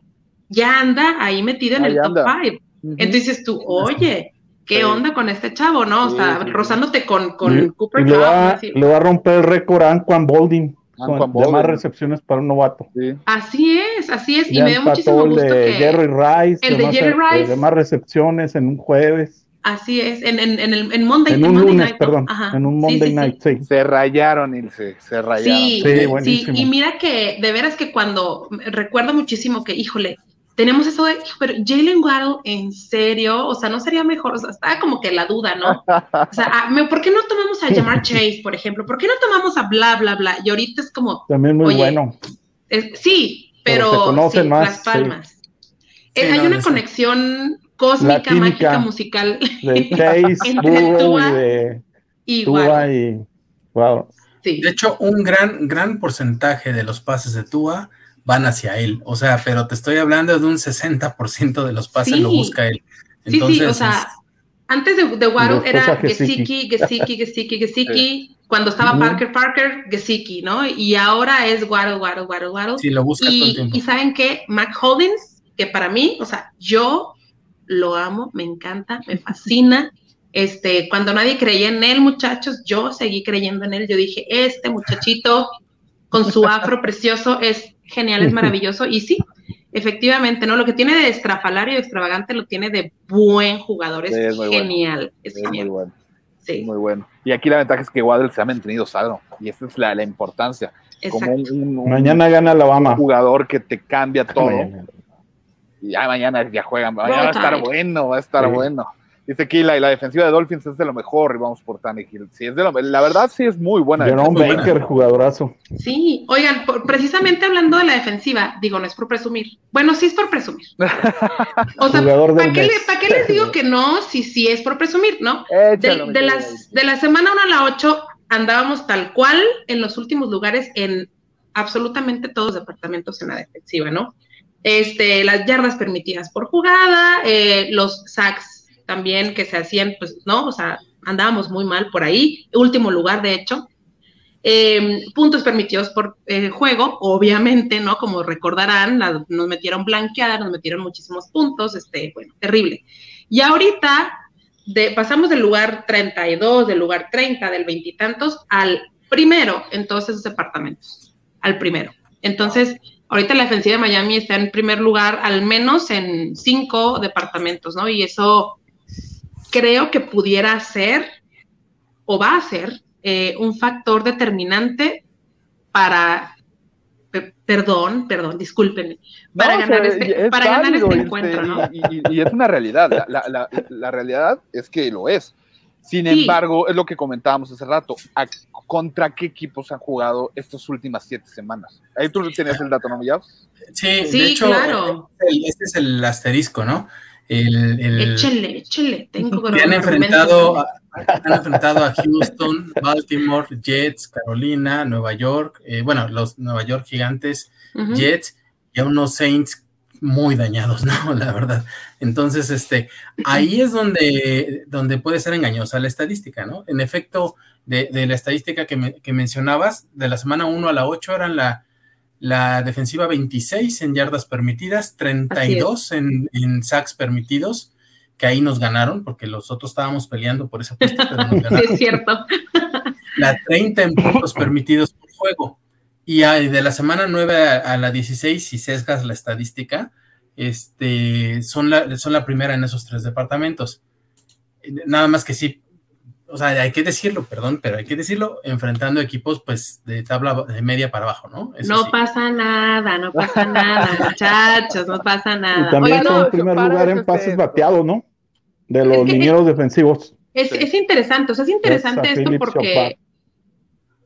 ya anda ahí metido en
Ahí
el top
anda.
5. Entonces dices tú, oye, ¿qué
Sí.
onda con este chavo, no? O
Sí,
sea,
sí, sí.
rozándote con, con
Y-
Cooper
le,
Cup,
va,
así.
le va a romper el récord a Anquan Bolding con- de más recepciones para un novato.
Sí.
Así es, así es, y
Ya
me dio muchísimo
empató el
gusto
de
que...
Jerry Rice,
el de
más,
Jerry Rice.
de más recepciones en un jueves,
Así es, en, en, en, el, en Monday,
en un
Monday
lunes,
Night, ¿no?
perdón,
Ajá.
en un Monday
sí, sí.
night, sí.
Se rayaron, Ilse, se rayaron.
Sí,
Sí,
y mira que de veras que cuando recuerdo muchísimo que, híjole, tenemos eso de, "Hijo, pero Jalen Waddle, en serio, o sea, no sería mejor, o sea, estaba como que la duda, ¿no? O sea, ah, me- ¿por qué no tomamos a Jamar Chase, por ejemplo? ¿Por qué no tomamos a bla, bla, bla? Y ahorita es como,
También muy
Oye,
bueno.
es- sí,
Pero
pero,
se conocen
sí,
más,
las palmas. Eh,
Sí,
hay
no,
una
no sé.
conexión cósmica, mágica, musical,
De Chase,
Entre
Burrow
Tua
y de
y
Tua y wow.
sí.
De hecho, un gran, gran porcentaje de los pases de Tua van hacia él. O sea, pero te estoy hablando de un 60% de los pases
Sí.
lo busca él.
Sí,
Entonces,
sí, o sea, antes de, de Waddle era
Gesicki.
Gesicki, Gesicki, Gesicki. Cuando estaba. Parker, Parker, Gesicki, ¿no? Y ahora es Waddle, Waddle, Waddle, Waddle.
sí, lo busca todo el
y,
tiempo.
y ¿saben qué? Mac Holdings, que para mí, o sea, yo lo amo, me encanta, me fascina. Este, cuando nadie creía en él, muchachos, yo seguí creyendo en él. Yo dije, este muchachito con su afro precioso es genial, es maravilloso. Y sí, efectivamente, ¿no? Lo que tiene de estrafalario y extravagante lo tiene de buen jugador. Es,
Sí, es muy bueno.
genial, es
Es muy
genial.
bueno,
Sí,
muy bueno. Y aquí la ventaja es que Waddle se ha mantenido sano. Y esa es la, la importancia. Como
exacto.
un, un- un
Mañana gana Alabama.
jugador que te cambia todo.
Mañana.
Y ya mañana ya juegan. Mañana va a estar bueno, va a estar
Sí.
bueno. Dice aquí la, la defensiva de Dolphins es de lo mejor y vamos por Tannehill. Sí, es de lo, la verdad sí es muy buena.
Jerome
muy buena.
Baker, jugadorazo.
Sí, oigan, por- precisamente hablando de la defensiva, digo, no es por presumir. Bueno, sí es por presumir. O sea, ¿para qué,
mes.
le- pa' qué les digo que no? Si sí es por presumir, ¿no?
Échalo,
De, las, de la semana 1 a la 8 andábamos tal cual en los últimos lugares en absolutamente todos los departamentos en la defensiva, ¿no? Este, las yardas permitidas por jugada, eh, los sacks también que se hacían, pues, ¿no? O sea, andábamos muy mal por ahí, último lugar, de hecho. Eh, puntos permitidos por eh, juego, obviamente, ¿no? Como recordarán, la- nos metieron blanqueada, nos metieron muchísimos puntos, este, bueno, terrible. Y ahorita de, pasamos del lugar 32, del lugar 30, del veintitantos, al primero en todos esos departamentos, al primero. Entonces, ahorita la defensiva de Miami está en primer lugar, al menos en cinco departamentos, ¿no? Y eso creo que pudiera ser o va a ser eh, un factor determinante para, pe- perdón, perdón, discúlpenme, para
No,
ganar
o sea,
este,
es
para ganar este
este,
encuentro, ¿no?
Y, y- y es una realidad. La, la- la- la realidad es que lo es. Sin
Sí.
embargo, es lo que comentábamos hace rato. ¿A- ¿Contra qué equipos han jugado estas últimas siete semanas? Ahí tú tenías el dato, ¿no?
Sí,
Sí,
de hecho,
claro.
el- este es el asterisco, ¿no? El, el-
Échele, échele, tengo
que han enfrentado, a, han enfrentado a Houston, Baltimore, Jets, Carolina, Nueva York, eh, bueno, los Nueva York gigantes. Jets y a unos Saints muy dañados, ¿no? La verdad. Entonces, este, ahí es donde, donde puede ser engañosa la estadística, ¿no? En efecto, de, de la estadística que, me- que mencionabas, de la semana 1 a la 8 eran la, la defensiva 26 en yardas permitidas, 32 en, en sacks permitidos, que ahí nos ganaron, porque los otros estábamos peleando por ese puesto, pero nos
Sí,
ganaron
es cierto.
la 30 en puntos permitidos por juego. Y de la semana 9 a, a la 16, si sesgas la estadística, este, son, la, son la primera en esos tres departamentos. Nada más que sí, o sea, hay que decirlo, perdón, pero hay que decirlo, enfrentando equipos pues de tabla de media para abajo, ¿no? Eso
no
sí.
pasa nada, no pasa nada, muchachos, no pasa
Y
nada.
también fue
no,
en primer lugar en
es
pases bateados, ¿no? de los
Es que-
linieros defensivos.
Es,
Sí.
es interesante, o sea, es interesante
Esa
esto porque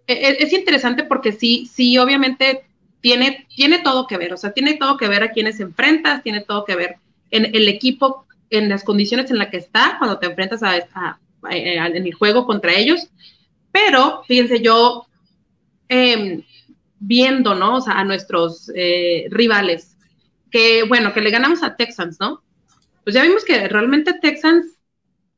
Chopard.
e- es interesante porque sí, sí, obviamente tiene, tiene todo que ver, o sea, tiene todo que ver a quienes enfrentas, tiene todo que ver en el equipo, en las condiciones en las que está cuando te enfrentas a, a- a- en el juego contra ellos. Pero, fíjense, yo em, viendo, ¿no? O sea, a nuestros eh, rivales, que bueno, que le ganamos a Texans, ¿no? Pues ya vimos que realmente Texans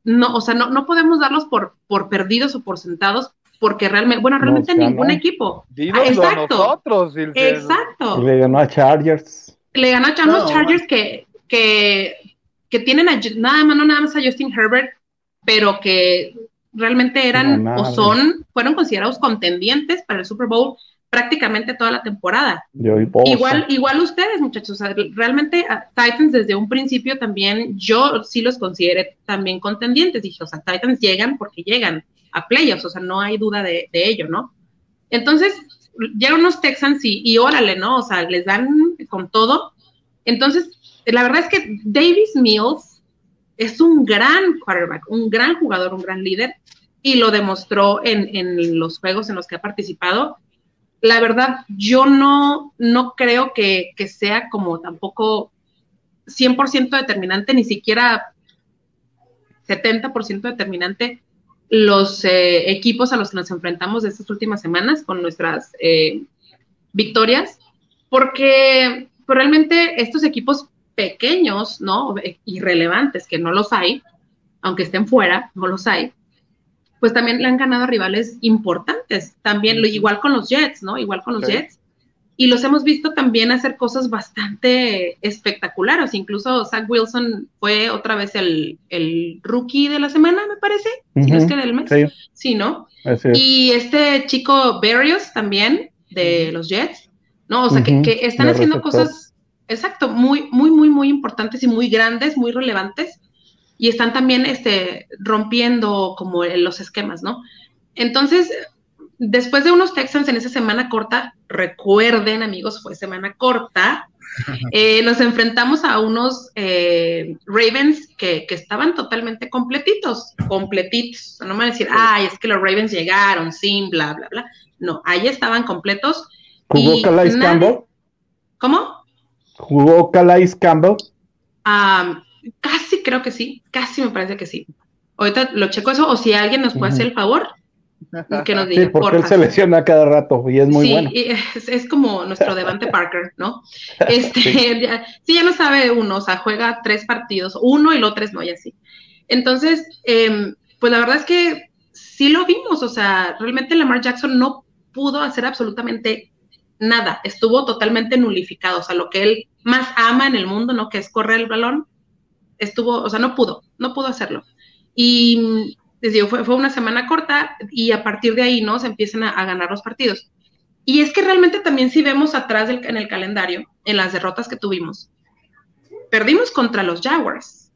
no, o sea, no, no podemos darlos por, por perdidos o por sentados, porque realmente, bueno, realmente ningún equipo. Ah, exacto.
nosotros. Ilse.
Exacto.
Y le ganó a Chargers.
Le ganó a
No,
Chargers que, que, que tienen a, nada más, no nada más a Justin Herbert, pero que realmente eran
No,
o son, fueron considerados contendientes para el Super Bowl prácticamente toda la temporada. Igual, igual ustedes, muchachos, o sea, realmente a Titans desde un principio también, yo sí los consideré también contendientes. Dije, o sea, Titans llegan porque llegan a playoffs, o sea, no hay duda de, de ello, ¿no? Entonces, llegan unos Texans y, y órale, ¿no? O sea, les dan con todo. Entonces, la verdad es que Davis Mills es un gran quarterback, un gran jugador, un gran líder, y lo demostró en, en los juegos en los que ha participado la verdad, yo no, no creo que, que sea como tampoco 100% determinante, ni siquiera 70% determinante los eh, equipos a los que nos enfrentamos de estas últimas semanas con nuestras eh, victorias, porque pues, realmente estos equipos pequeños, ¿no? Irrelevantes, que no los hay, aunque estén fuera, no los hay, pues también le han ganado a rivales importantes, también lo igual con los Jets, ¿no? Igual con los. Jets. Y los hemos visto también hacer cosas bastante espectaculares. Incluso Zach Wilson fue otra vez el, el rookie de la semana, me parece, si no es que del mes.
Sí,
Sí, ¿no?
es.
Y este chico Berrios también, de los Jets, ¿no? O sea, que,
Ujú,
que están
de
haciendo
receptor.
cosas, exacto, muy, muy, muy, muy importantes y muy grandes, muy relevantes. Y están también este, rompiendo como los esquemas, ¿no? Entonces, después de unos Texans en esa semana corta, recuerden, amigos, fue semana corta, eh, nos enfrentamos a unos eh, Ravens que, que estaban totalmente completitos, completitos. No me van a decir, ay, es que los Ravens llegaron, sin, bla, bla, bla. No, ahí estaban completos.
¿Jugó
y
Calais
nadie-
Campbell?
¿Cómo?
¿Jugó Calais Campbell?
Am, casi creo que sí, casi me parece que sí. Ahorita lo checo eso, o si alguien nos puede hacer el favor, que nos diga.
Sí, porque él
porfa.
se lesiona cada rato y es muy
sí,
bueno.
es, es como nuestro Devante Parker, ¿no? Este, ya, sí, ya no sabe uno, o sea, juega tres partidos, uno y los tres no, y así. Entonces, em, pues la verdad es que sí lo vimos, o sea, realmente Lamar Jackson no pudo hacer absolutamente nada, estuvo totalmente nulificado, o sea, lo que él más ama en el mundo, ¿no? Que es correr el balón, estuvo, o sea, no pudo, no pudo hacerlo. Y les digo, fue, fue una semana corta y a partir de ahí, ¿no? Se empiezan a, a ganar los partidos. Y es que realmente también si vemos atrás del- en el calendario, en las derrotas que tuvimos, perdimos contra los Jaguars,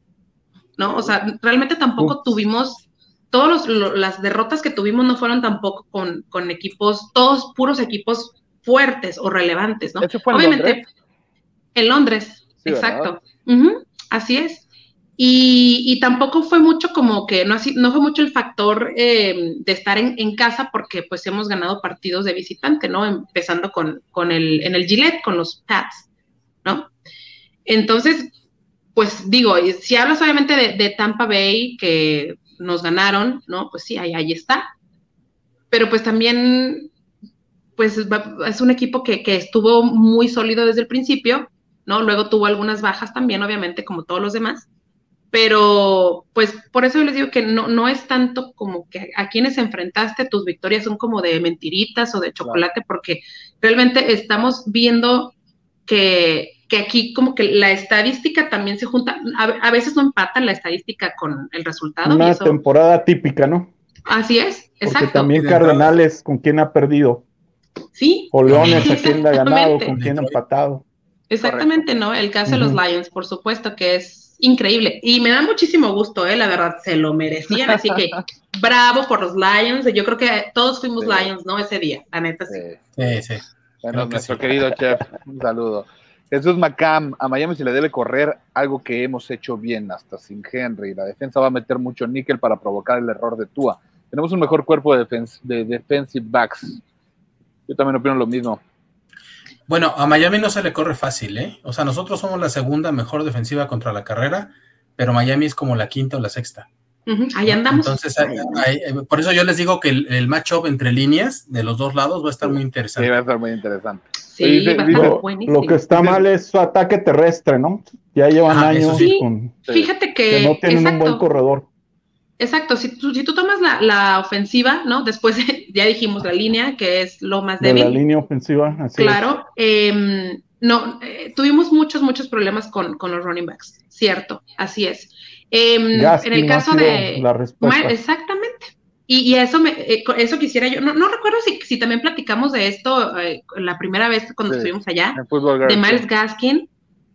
¿no? O sea, realmente tampoco tuvimos, todas las derrotas que tuvimos no fueron tampoco con, con equipos, todos puros equipos fuertes o relevantes, ¿no?
¿Ese fue en
Obviamente,
Londres?
en Londres, exacto. Así es. Y, tampoco fue mucho como que, no, así, no fue mucho el factor eh, de estar en, casa porque pues hemos ganado partidos de visitante, ¿no? Empezando con, con el, en el Gillette, con los Pats, ¿no? Entonces, pues digo, si hablas obviamente de, de Tampa Bay, que nos ganaron, ¿no? Pues sí, ahí, ahí está. Pero pues también, pues es un equipo que, que estuvo muy sólido desde el principio, ¿no? Luego tuvo algunas bajas también, obviamente, como todos los demás. Pero, pues, por eso yo les digo que no, no es tanto como que a quienes enfrentaste, tus victorias son como de mentiritas o de chocolate, porque realmente estamos viendo que, que aquí como que la estadística también se junta, a, a veces no empatan la estadística con el resultado. y
Una
eso-
temporada típica, ¿no?
así es,
Porque
exacto.
también
Y
Cardenales, con quién ha perdido.
Sí,
O Leones, a quién le ha ganado, con quién ha empatado.
Exactamente, ¿no? El caso de los. Lions, por supuesto, que es increíble. Y me da muchísimo gusto, ¿eh? La verdad, se lo merecían. Así que bravo por los Lions. Yo creo que todos fuimos
Sí.
Lions, ¿no? Ese día, la neta, sí.
Sí. Bueno,
Creo que
nuestro
sí.
querido chef, un saludo. Jesús Macam, a Miami se le debe correr algo que hemos hecho bien, hasta sin Henry. La defensa va a meter mucho níquel para provocar el error de Tua. Tenemos un mejor cuerpo de, defens- de defensive backs. Yo también opino lo mismo.
Bueno, a Miami no se le corre fácil, ¿eh? O sea, nosotros somos la segunda mejor defensiva contra la carrera, pero Miami es como la quinta o la sexta.
Ujú, Ahí andamos.
Entonces, hay- hay- por eso yo les digo que el, el matchup entre líneas de los dos lados va a estar muy
Sí,
interesante.
va a estar muy interesante.
sí,
dice-
va a estar
Lo,
buenísimo.
lo que está mal es su ataque terrestre, ¿no? Ya llevan
Ah,
años
sí.
con-
Sí.
Fíjate que,
que no tienen un buen corredor.
Exacto, si tú, si tú tomas la, la ofensiva, ¿no? Después de- ya dijimos la línea, que es lo más
De
débil.
la línea ofensiva, así es.
Claro, em, no, eh, tuvimos muchos, muchos problemas con, con los running backs, cierto, así es. Em,
Gaskin
en el caso de...
la respuesta.
Exactamente. Y, y eso, me, eh, eso quisiera yo, no, no recuerdo si, si también platicamos de esto eh, la primera vez cuando
Sí.
estuvimos allá, de Miles
sí.
Gaskin,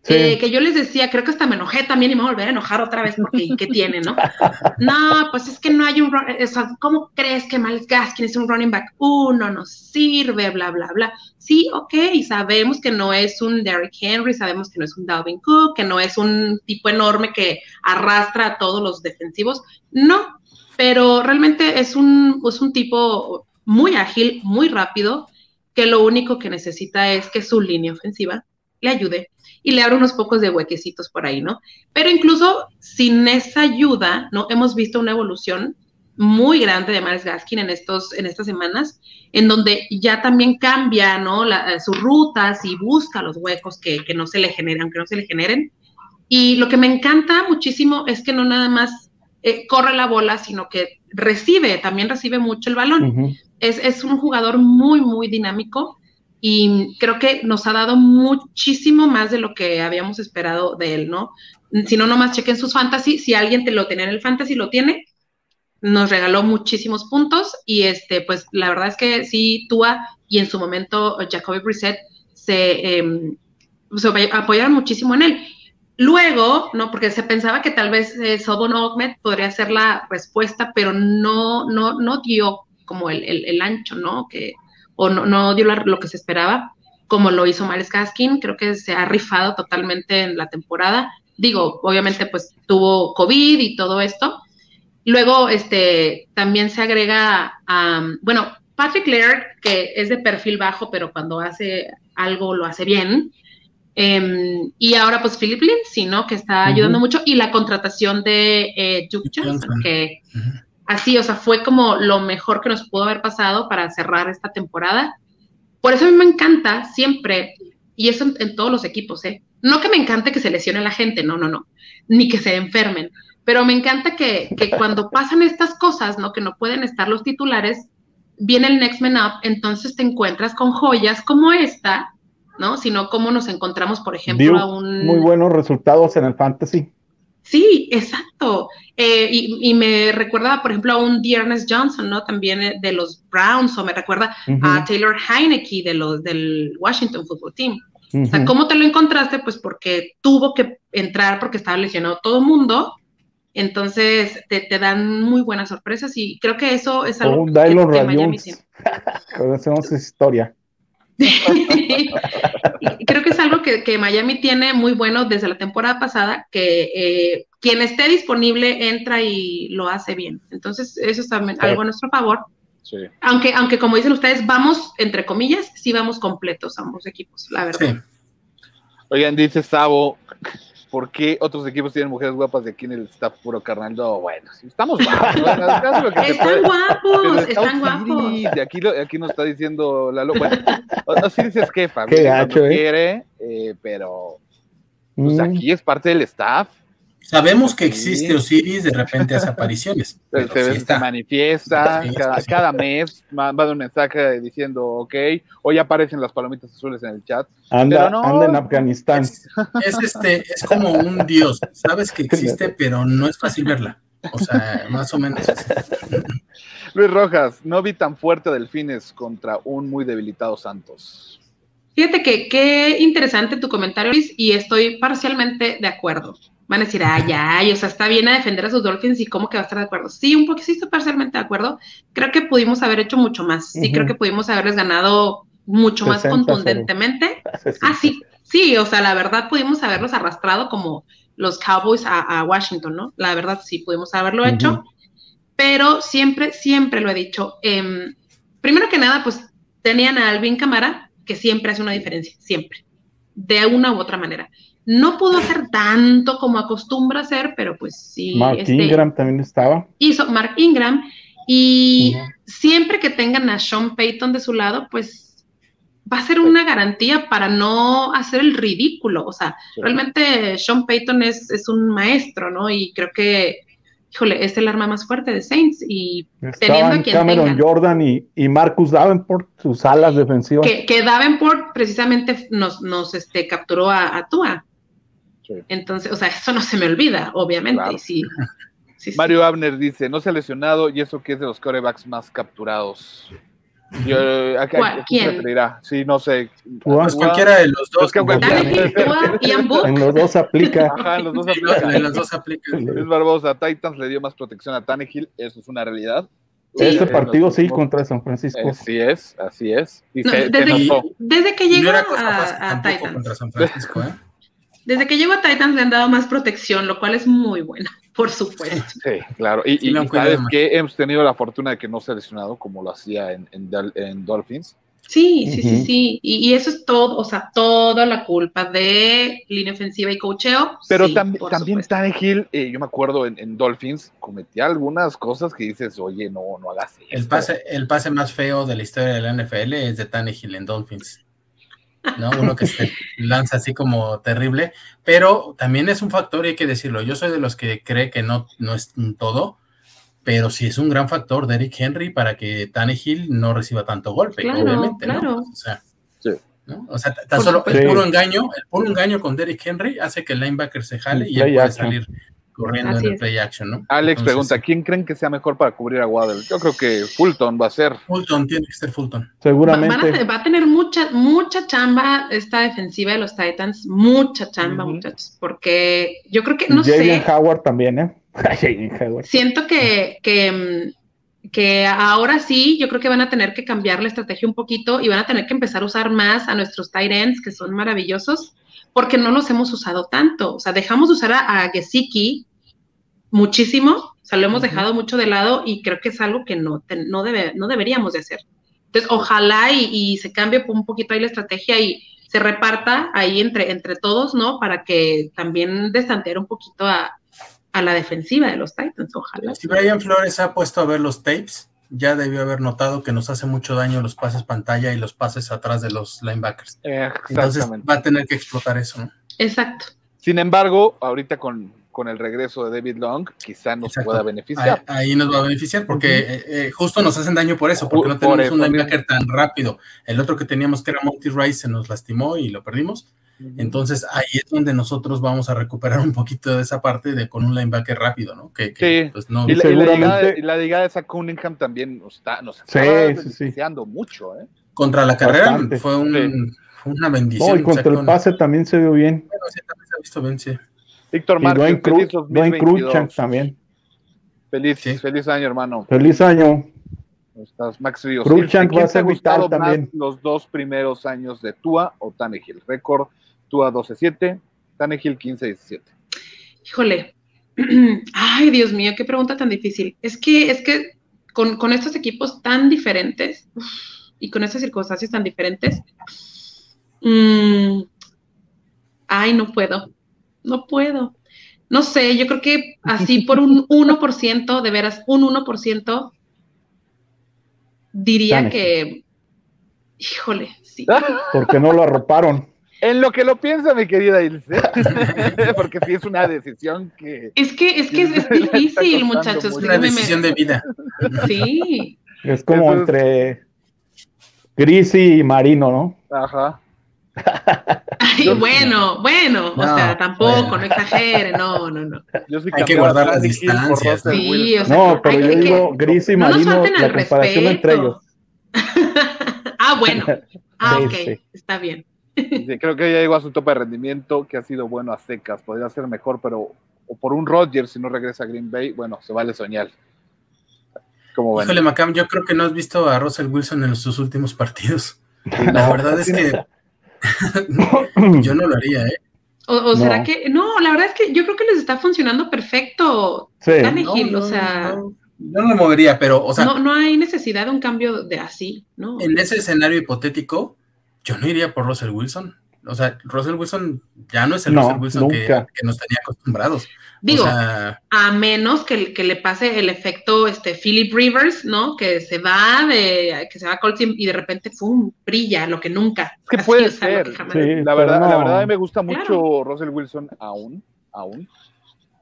Sí.
eh, que yo les decía, creo que hasta me enojé también y me voy a volver a enojar otra vez porque ¿qué tiene, no? No, pues es que no hay un, run- o sea, ¿cómo crees que Miles Gaskin es un running back uno, no sirve, bla, bla, bla? Sí, ok, sabemos que no es un Derrick Henry, sabemos que no es un Dalvin Cook, que no es un tipo enorme que arrastra a todos los defensivos, no, pero realmente es un, es un tipo muy ágil, muy rápido, que lo único que necesita es que su línea ofensiva le ayude y le abre unos pocos de huequecitos por ahí, ¿no? Pero incluso sin esa ayuda, ¿no? Hemos visto una evolución muy grande de Miles Gaskin en, estos, en estas semanas, en donde ya también cambia, ¿no? La- sus rutas y busca los huecos que, que no se le generen, aunque no se le generen. Y lo que me encanta muchísimo es que no nada más eh, corre la bola, sino que recibe, también recibe mucho el balón es, es un jugador muy, muy dinámico y creo que nos ha dado muchísimo más de lo que habíamos esperado de él, ¿no? Si no, nomás chequen sus fantasy, si alguien te lo tenía en el fantasy, lo tiene, nos regaló muchísimos puntos y este, pues la verdad es que sí, Tua y en su momento Jacoby Brissett se, eh, se apoyaron muchísimo en él. Luego, no, porque se pensaba que tal vez eh, Sobon Ahmed podría ser la respuesta, pero no, no, no dio como el, el, el ancho, ¿no? Que, o no, no dio lo que se esperaba, como lo hizo Miles Gaskin. Creo que se ha rifado totalmente en la temporada. Digo, obviamente, pues tuvo COVID y todo esto. Luego, este, también se agrega a, bueno, Patrick Laird, que es de perfil bajo, pero cuando hace algo lo hace bien. Em, y ahora, pues, Philip Lindsay, ¿no? Que está ayudando mucho. Y la contratación de eh, Duke Johnson,
Johnson.
que. Así, o sea, fue como lo mejor que nos pudo haber pasado para cerrar esta temporada. Por eso a mí me encanta siempre, y eso en, en todos los equipos, ¿eh? No que me encante que se lesione la gente, no, no, no, ni que se enfermen, pero me encanta que, que cuando pasan estas cosas, ¿no? Que no pueden estar los titulares, viene el next man up, entonces te encuentras con joyas como esta, ¿no? Sino como nos encontramos, por ejemplo,
Dio
a un...
muy buenos resultados en el fantasy.
Sí, exacto. Eh, y, y me recuerda, por ejemplo, a un Dearness Johnson, ¿no? También eh, de los Browns, o me recuerda a Taylor Heineke de los, del Washington Football Team. O sea. ¿cómo te lo encontraste? Pues porque tuvo que entrar porque estaba lesionado todo el mundo. Entonces te, te dan muy buenas sorpresas y creo que eso es algo
Oh,
que, que Miami.
Conocemos esa historia.
Creo que es algo que, que Miami tiene muy bueno desde la temporada pasada, que eh, quien esté disponible entra y lo hace bien. Entonces, eso es también
Sí.
algo a nuestro favor.
Sí.
Aunque, aunque como dicen ustedes, vamos, entre comillas, sí vamos completos ambos equipos, la verdad.
Sí.
Oigan, dice Sabo, ¿por qué otros equipos tienen mujeres guapas de aquí en el staff puro carnal? No, bueno, estamos guapos.
Están guapos,
está
están guapos.
Y aquí, lo- aquí nos está diciendo Lalo. Bueno, Osiris es jefa,
Qué gacho,
cuando
¿eh?
quiere, eh, pero pues
Mm,
aquí es parte del staff.
Sabemos que existe Osiris, de repente hace apariciones.
Se,
pero
se-
sí
se
está.
manifiesta
Sí,
cada, cada mes, ma- manda un mensaje diciendo, ok, hoy aparecen las palomitas azules en el chat.
anda,
pero no.
anda en Afganistán.
Es, es este, es como un dios. Sabes que existe, pero no es fácil verla. O sea, más o menos. así.
Luis Rojas, no vi tan fuerte Delfines contra un muy debilitado Santos.
Fíjate que qué interesante tu comentario, Luis, y estoy parcialmente de acuerdo. Van a decir, ay, ay, o sea, está bien a defender a sus Dolphins y cómo que va a estar de acuerdo. Sí, un poco sí estoy parcialmente de acuerdo. Creo que pudimos haber hecho mucho más. Sí, creo que pudimos haberles ganado mucho más
60-0.
contundentemente. Ah, sí, Sí, o sea, la verdad pudimos haberlos arrastrado como los Cowboys a, a Washington, ¿no? La verdad sí pudimos haberlo
Ujú.
hecho, pero siempre, siempre lo he dicho. em, primero que nada, pues tenían a Alvin Camara, que siempre hace una diferencia, siempre, de una u otra manera. No pudo hacer tanto como acostumbra hacer, pero pues sí.
Mark
este,
Ingram también estaba.
hizo Mark Ingram y siempre que tengan a Sean Payton de su lado, pues va a ser una garantía para no hacer el ridículo. O sea,
Sí.
realmente Sean Payton es, es un maestro, ¿no? Y creo que, híjole, es el arma más fuerte de Saints y Teniendo a quien
Cameron. Jordan y, y Marcus Davenport, sus alas defensivas.
que, que Davenport precisamente nos, nos este, capturó a, a Tua.
Sí.
Entonces, o sea, eso no se me olvida, obviamente.
Claro.
y sí.
Mario Abner dice, no se ha lesionado y eso que es de los corebacks más capturados. Yo, ¿a, a quién. Sí, no sé.
Pues cualquiera de los dos.
Book.
En los dos aplica.
Ajá, los dos aplican.
de los dos aplica.
Luis Barbosa, Titans le dio más protección a Tannehill, eso es una realidad.
Sí.
Este
Eh,
partido
los
sí contra San Francisco.
Así es, así es. Y
No,
se, se
desde, que llegó a, a Titans.
contra San Francisco, ¿eh?
Desde que llegó a Titans le han dado más protección, lo cual es muy bueno, por supuesto.
Sí, claro. Y,
Sí,
y
cuidado
sabes que hemos tenido la fortuna de que no se ha lesionado como lo hacía en, en, Dol- en Dolphins.
Sí, sí, sí, sí. Y, y eso es todo, o sea, toda la culpa de línea ofensiva y cocheo.
Pero
sí,
tam- también. Tannehill, eh, yo me acuerdo en, en Dolphins, cometía algunas cosas que dices, oye, no, no hagas eso.
El pase, el pase más feo de la historia de la NFL es de Tannehill en Dolphins. ¿No? Uno que se lanza así como terrible, pero también es un factor y hay que decirlo. Yo soy de los que cree que no, no es un todo, pero sí es un gran factor de Eric Henry para que Tannehill no reciba tanto golpe,
Claro,
obviamente, ¿no?
claro.
O sea,
Sí.
¿no? O sea, tan solo el puro engaño, el puro engaño con Derrick Henry hace que el linebacker se jale y él puede
action.
salir corriendo
Así
en el play action, ¿no?
Alex
Entonces,
pregunta, ¿quién creen que sea mejor para cubrir a Waddle? Yo creo que Fulton va a ser.
Fulton tiene que ser Fulton.
Va, van a
Seguramente.
va a tener mucha, mucha chamba esta defensiva de los Titans, mucha chamba,
Ujú.
muchachos, porque yo creo que, no
Jalen
sé,
Howard también, ¿eh? Jalen Howard.
siento que, que, que ahora sí, yo creo que van a tener que cambiar la estrategia un poquito y van a tener que empezar a usar más a nuestros tight ends, que son maravillosos, porque no los hemos usado tanto. O sea, dejamos de usar a, a Gesicki muchísimo, o sea, lo hemos
Ujú.
dejado mucho de lado y creo que es algo que no, te- no, debe, no deberíamos de hacer. Entonces, ojalá y, y se cambie un poquito ahí la estrategia y se reparta ahí entre, entre todos, ¿no? Para que también destantear un poquito a, a la defensiva de los Titans, ojalá.
Si Brian Flores ha puesto a ver los tapes, ya debió haber notado que nos hace mucho daño los pases pantalla y los pases atrás de los linebackers. Entonces va a tener que explotar eso, ¿no?
Exacto.
Sin embargo, ahorita con, con el regreso de David Long, quizá nos
Exacto.
pueda beneficiar.
ahí nos va a beneficiar porque eh, eh, justo nos hacen daño por eso, porque no
Por
tenemos
eso
un linebacker tan rápido. El otro que teníamos que era Monty Rice se nos lastimó y lo perdimos. Entonces ahí es donde nosotros vamos a recuperar un poquito de esa parte de con un linebacker rápido, ¿no? Que, que,
Sí.
pues no.
Y la, y la llegada,
Seguramente-
y la llegada de esa Cunningham también nos está, nos
Sí,
está
sí,
mucho, ¿eh?
Contra la carrera
Bastante.
fue, un, una bendición.
No, y contra el pase también se vio bien.
Bueno, sí, también se ha visto bien, sí.
Víctor Márquez,
Dwayne,
feliz
Cru Dwayne
2022.
Cruikshank también.
Feliz,
Sí.
feliz año, hermano.
Feliz año.
Estás Max Ríos. ¿Quién
va a ser vital también.
los dos primeros años de Tua o Tannehill? Récord Tua 12-7, Tannehill 15-17.
Híjole. Ay, Dios mío, qué pregunta tan difícil. Es que, es que con, con estos equipos tan diferentes y con estas circunstancias tan diferentes, mm, ay, no puedo. No puedo. No sé, yo creo que así por un 1%, de veras, un 1%, diría
Tannehill.
que, híjole, sí.
Porque no lo arroparon.
En lo que lo piensa, mi querida Ilse, porque sí es una decisión que...
Es que, es que es, es difícil, muchachos.
mucho.
Una decisión de vida.
Sí.
Es como
Eso es-
entre Grisi y Marino, ¿no?
Ajá.
Ay,
Yo-
bueno, bueno, o
No,
sea, tampoco,
bueno.
no exagere, no, no, no.
Yo sí
Hay que guardar las distancias,
Sí, o sea,
No, pero
hay-
yo
hay que-
digo Grisi y
no
Marino,
falten
la comparación entre ellos.
ah, bueno. Ah,
Sí,
ok,
sí.
está bien.
Creo que ya llegó a su tope de rendimiento, que ha sido bueno a secas. Podría ser mejor, pero o por un Rodgers, si no regresa a Green Bay, bueno, se vale soñar. Como ven.
Híjole, Macam, yo creo que no has visto a Russell Wilson en sus últimos partidos. La verdad es que Yo no lo haría, ¿eh?
O, o será
No.
que, no, la verdad es que yo creo que les está funcionando perfecto
Sí.
Tannehill,
No,
o sea,
no, yo no lo movería, pero, o sea,
no, no hay necesidad de un cambio de así, ¿no?
en ese escenario hipotético, yo no iría por Russell Wilson. O sea, Russell Wilson ya no es el
No,
Russell Wilson que, que nos tenía acostumbrados.
Digo,
o sea,
a menos que, que le pase el efecto este Philip Rivers, ¿no? Que se va de, que se va a Colts y de repente ¡fum! brilla lo que nunca.
Es que
Así,
puede
o sea, lo
ser.
Sí,
La verdad, la
no.
verdad a mí me gusta mucho
Claro.
Russell Wilson aún, aún.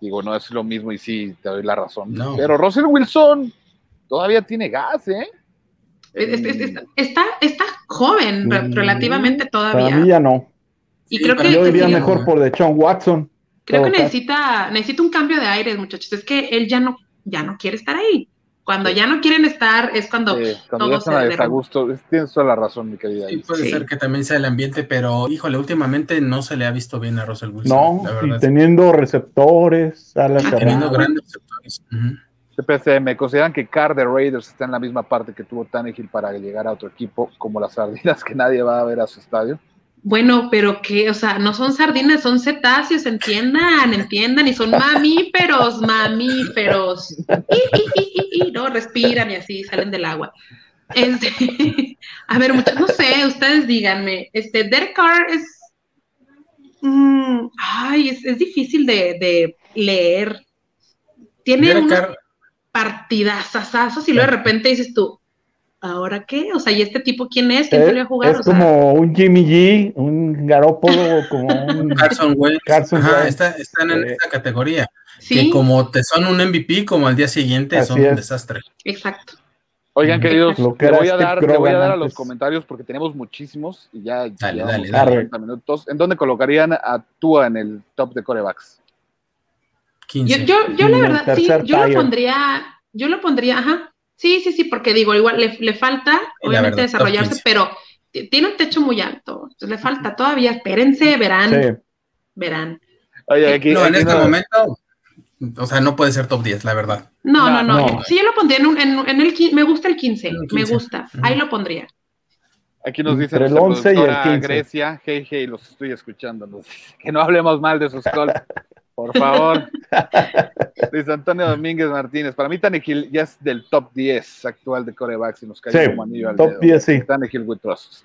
Digo, no es lo mismo y sí, te doy la razón.
No.
Pero Russell Wilson todavía tiene gas, ¿eh?
Es- está, está joven
Mm,
relativamente
Para
todavía.
mí ya no.
y
Sí,
creo
para
que,
Yo
que
iría
sí,
mejor por de Sean Watson.
creo que
caso.
necesita, necesita un cambio de aires, muchachos. Es que él ya no, ya no quiere estar ahí. Cuando ya no quieren estar es cuando
Eh, cuando
todo
a
se
desagusto. es- Tienes toda la razón, mi querida.
sí, puede
Sí.
ser que también sea el ambiente, pero híjole, últimamente no se le ha visto bien a Russell Wilson.
No,
la
y teniendo receptores, alas
Ah,
teniendo grandes receptores. Ujú.
CPCM, ¿consideran que Carr de Raiders está en la misma parte que tuvo Tannehill para llegar a otro equipo, como las sardinas que nadie va a ver a su estadio?
Bueno, pero que, o sea, no son sardinas, son cetáceos, entiendan, entiendan, y son mamíferos, mamíferos. Y, y, y, y, y, no, respiran y así salen del agua. Este, a ver, muchachos, no sé, ustedes díganme, este, Derek Carr es, mm, ay, es, es difícil de, de leer. Tiene
Derek Carr,
partidazazazos y luego de repente dices tú, ¿ahora qué? O sea, ¿y este tipo quién es? ¿Quién
Es,
suele jugar?
es
O sea,
como un Jimmy G, un Garópolo, como un
Carson Wentz,
Carson
ajá, está- están en
Eh,
esa categoría.
sí,
Que como te son un MVP, como al día siguiente
Así
son un
es.
desastre.
exacto.
Oigan, queridos,
Lo que
le voy a dar, le voy a dar a los comentarios porque tenemos muchísimos y ya
Dale, dale,
dale.
40 minutos. ¿En dónde colocarían a Tua en el top de corebacks?
15.
Yo, yo, yo la verdad, sí, yo lo pondría, yo lo pondría, ajá. Sí, sí, sí, porque digo, igual le, le falta, obviamente,
verdad,
desarrollarse,
15.
pero tiene un techo muy alto. Entonces le falta todavía, espérense, verán,
Sí.
verán.
Oye, aquí,
no, en este momento, o sea, no puede ser top 10, la verdad.
No, no,
No,
no.
no.
Sí, yo lo pondría en, un- en, en el, qui- me gusta el 15,
En el
me
15.
gusta, ahí lo pondría.
Aquí nos dice
Entre el
nuestra
11 y el
productora
15.
Grecia, hey, hey, los estoy escuchando. nos dice que no hablemos mal de sus calls, por favor. Luis Antonio Domínguez Martínez, para mí Tannehill ya es del top 10 actual de corebacks y nos cae
Sí,
como anillo al
top
dedo.
10, sí.
Tannehill with trust.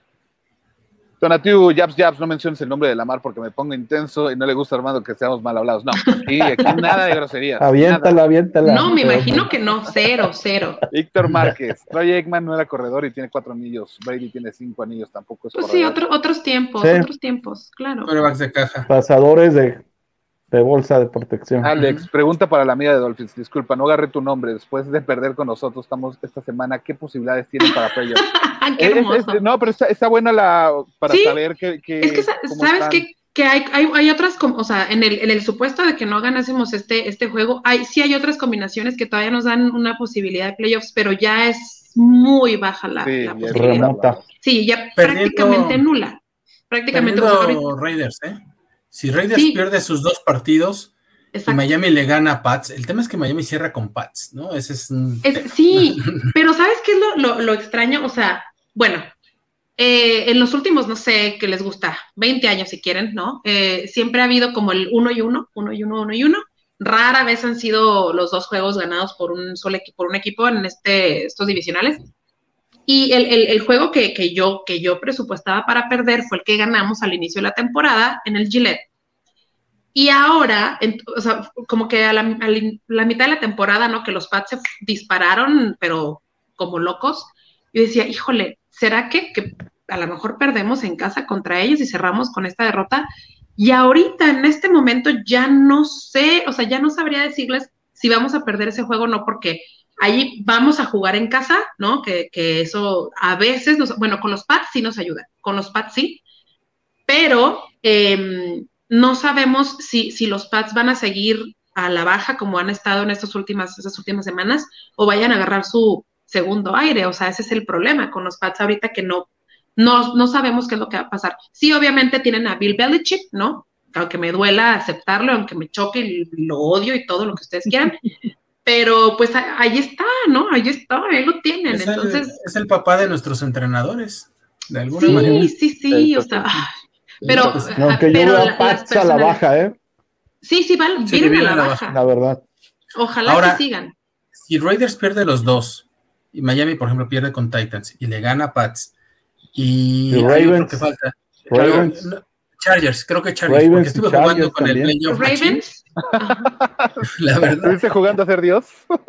Donatiu, Jabs, Jabs, no menciones el nombre de la mar porque me pongo intenso y no le gusta Armando que seamos mal hablados. No, aquí, aquí nada de groserías.
Aviéntala,
nada.
aviéntala.
No, me imagino que no, cero, cero.
Víctor Márquez, Troy Aikman no era corredor y tiene cuatro anillos. Brady tiene cinco anillos, tampoco es
Pues sí, otro- otros tiempos,
Sí.
otros tiempos, claro.
Corebacks de caja.
Pasadores de, de bolsa de protección.
Alex, pregunta para la amiga de Dolphins. Disculpa, no agarré tu nombre. Después de perder con nosotros, estamos esta semana. ¿Qué posibilidades tienen para playoffs?
Qué
Es- es-
hermoso.
es- no, pero está, está buena la para
Sí,
saber que, que
Es que, ¿sabes
están.
qué? Que hay, hay, hay otras, o sea, en el, en el supuesto de que no ganásemos este, este juego, hay, sí hay otras combinaciones que todavía nos dan una posibilidad de playoffs, pero ya es muy baja la,
Sí,
la posibilidad.
remota.
Sí, ya
Perdiendo-
prácticamente nula. Prácticamente.
Raiders, ¿eh? Si Raiders
Sí.
pierde sus dos partidos y. Miami le gana a Pats, el tema es que Miami cierra con Pats, ¿no? Ese es un
Es- sí, pero ¿sabes qué es lo, lo, lo extraño? O sea, bueno, eh, en los últimos, no sé, qué les gusta, 20 años si quieren, ¿no? Eh, siempre ha habido como el uno y uno, uno y uno, uno y uno. Rara vez han sido los dos juegos ganados por un solo equipo, por un equipo en este, estos divisionales. Y el, el- juego que, que yo, que yo presupuestaba para perder fue el que ganamos al inicio de la temporada en el Gillette. Y ahora, o sea, como que a la, a la mitad de la temporada, ¿no? Que los Pats se dispararon, pero como locos. Yo decía, híjole, ¿será que, que a lo mejor perdemos en casa contra ellos y cerramos con esta derrota? Y ahorita, en este momento, ya no sé, o sea, ya no sabría decirles si vamos a perder ese juego o no, porque ahí vamos a jugar en casa, ¿no? Que, eso a veces, nos, bueno, con los Pats sí nos ayuda, con los Pats sí, pero eh, no sabemos si, si los Pats van a seguir a la baja como han estado en estas últimas, estas últimas semanas o vayan a agarrar su segundo aire. O sea, ese es el problema con los Pats ahorita que no, no, no sabemos qué es lo que va a pasar. Sí, obviamente tienen a Bill Belichick, ¿no? Aunque me duela aceptarlo, aunque me choque y lo odio y todo lo que ustedes quieran. Pero pues ahí está, ¿no? Ahí está, ahí lo tienen.
es, el,
Entonces,
es el papá de nuestros entrenadores, de alguna manera.
sí, sí, sí, o sea, Pero,
Pues,
Aunque yo
pero
veo
la-
a Pats a la baja, ¿eh?
Sí, sí, van,
Sí,
vienen
vienen
a la
a la
baja.
La verdad.
Ojalá
Ahora-
que sigan.
Si Raiders pierde los dos, y Miami, por ejemplo, pierde con Titans y le gana a Pats, y,
Y Ravens.
que falta.
Ravens.
No, Chargers, creo que Chargers,
Ravens
porque estuve
Chargers
jugando con
también.
el playoff
Ravens.
La verdad,
¿Estuviste jugando a ser Dios?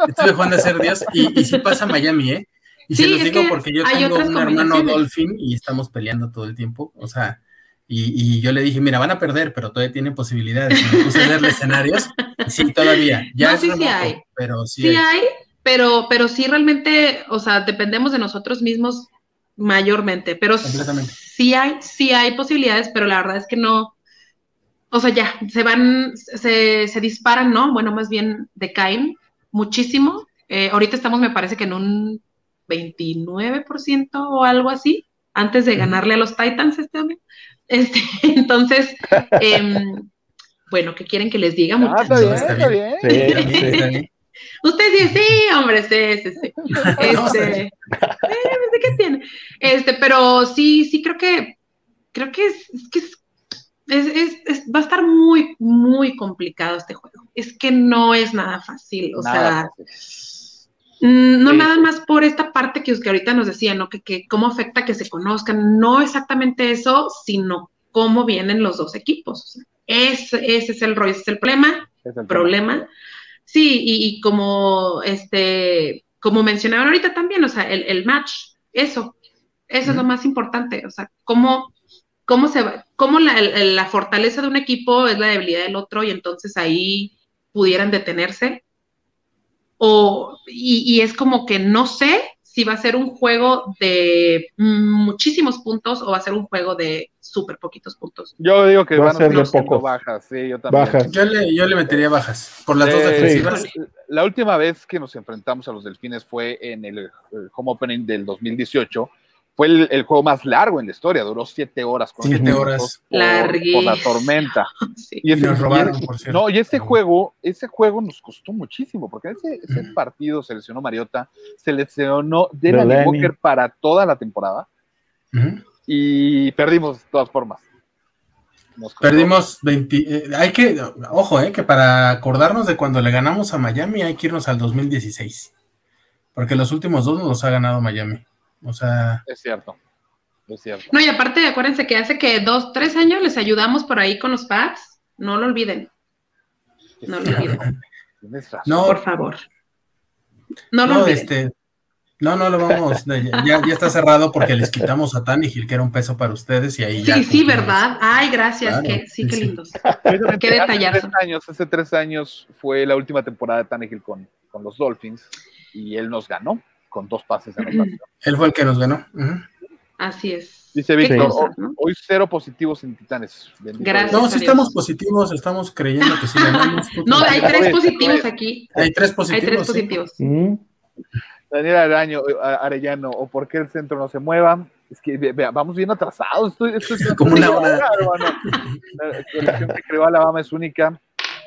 estuve jugando a ser Dios, y, y si pasa Miami, ¿eh? Y se
Sí,
los
es
digo
que
porque yo tengo un hermano. Dolphin y estamos peleando todo el tiempo, o sea, y, y yo le dije, mira, van a perder, pero todavía tienen posibilidades. Me puse a darle escenarios, sí, todavía, ya
No, sí, sí
remoto,
hay.
pero sí,
Sí
hay.
hay, pero, pero sí realmente, o sea, dependemos de nosotros mismos mayormente, pero
Completamente.
Sí hay, sí hay posibilidades, pero la verdad es que no, o sea, ya, se van, se, se disparan, ¿no? Bueno, más bien decaen muchísimo. Eh, ahorita estamos, me parece que en un 29% o algo así, antes de ganarle a los Titans este año. Este, entonces, em, bueno, ¿qué quieren que les diga?
Ah, está bien,
está.
Sí,
está bien.
Usted dice, sí, hombre, sí, sí, sí.
No,
Este, eh, pues, ¿qué tiene? Este, pero sí, sí creo que, creo que es, es que es, es- es- es- va a estar muy, muy complicado este juego. Es que no es nada fácil, o
Nada
sea, mm, no
Sí,
nada más por esta parte que, que ahorita nos decían, ¿no? Que, que cómo afecta que se conozcan, no exactamente eso, sino cómo vienen los dos equipos. O sea, ese, ese es el rollo, ese es el problema
Es el tema.
problema. Sí, y, y como este, como mencionaban ahorita también, o sea, el, el match, eso, eso es lo más importante, o sea, cómo, cómo se va, cómo la, la fortaleza de un equipo es la debilidad del otro, y entonces ahí pudieran detenerse. O, y, y es como que no sé si va a ser un juego de muchísimos puntos o va a ser un juego de súper poquitos puntos.
Yo digo que
Va a
van a
ser de pocos.
bajas, sí, yo también.
Bajas.
Yo le, yo le metería bajas por las dos defensivas.
sí. La última vez que nos enfrentamos a los Delfines fue en el, eh, home opening del 2018. Fue el, el juego más largo en la historia, duró siete horas. con
Siete horas.
Por, por la tormenta.
Sí.
Y, ese,
nos
y
robaron,
ese-
por cierto.
no, y ese juego, ese juego nos costó muchísimo, porque ese, ese
Ujú.
partido seleccionó Mariota, seleccionó Delaney. Walker para toda la temporada y perdimos de todas formas. Nos.
Perdimos 20. eh, hay que, ojo, eh, que para acordarnos de cuando le ganamos a Miami hay que irnos al 2016. Porque los últimos dos nos los ha ganado Miami. O sea,
Es cierto, es cierto.
No, y aparte, acuérdense que hace que dos, tres años les ayudamos por ahí con los pads. No lo olviden, no lo olviden,
no,
por favor. No lo
no,
olviden.
este. No, no lo vamos. Ya, ya está cerrado porque les quitamos a Tannehill, que era un peso para ustedes, y ahí ya.
sí, sí. ¿verdad? Ay, gracias,
Claro,
que, sí,
sí,
qué lindos. Qué
hace
detallazo.
tres años, hace tres años fue la última temporada de Tannehill con, con los Dolphins y él nos ganó con dos pases de anotación.
Él fue el que nos ganó.
Así es.
Dice Víctor,
cosas,
"Ho-
¿no?
hoy cero positivos en Titanes. Bendito
Gracias.
No, sí estamos positivos, estamos creyendo que sí ganamos.
No, hay tres positivos aquí.
Hay tres
Hay
positivos.
tres
sí.
positivos.
Daniel Araño, eh, Arellano, o por qué el centro no se mueva. Es que ve- vea, vamos bien atrasados. Esto, esto es
Como una hora.
hermano. La selección que creó Alabama es única.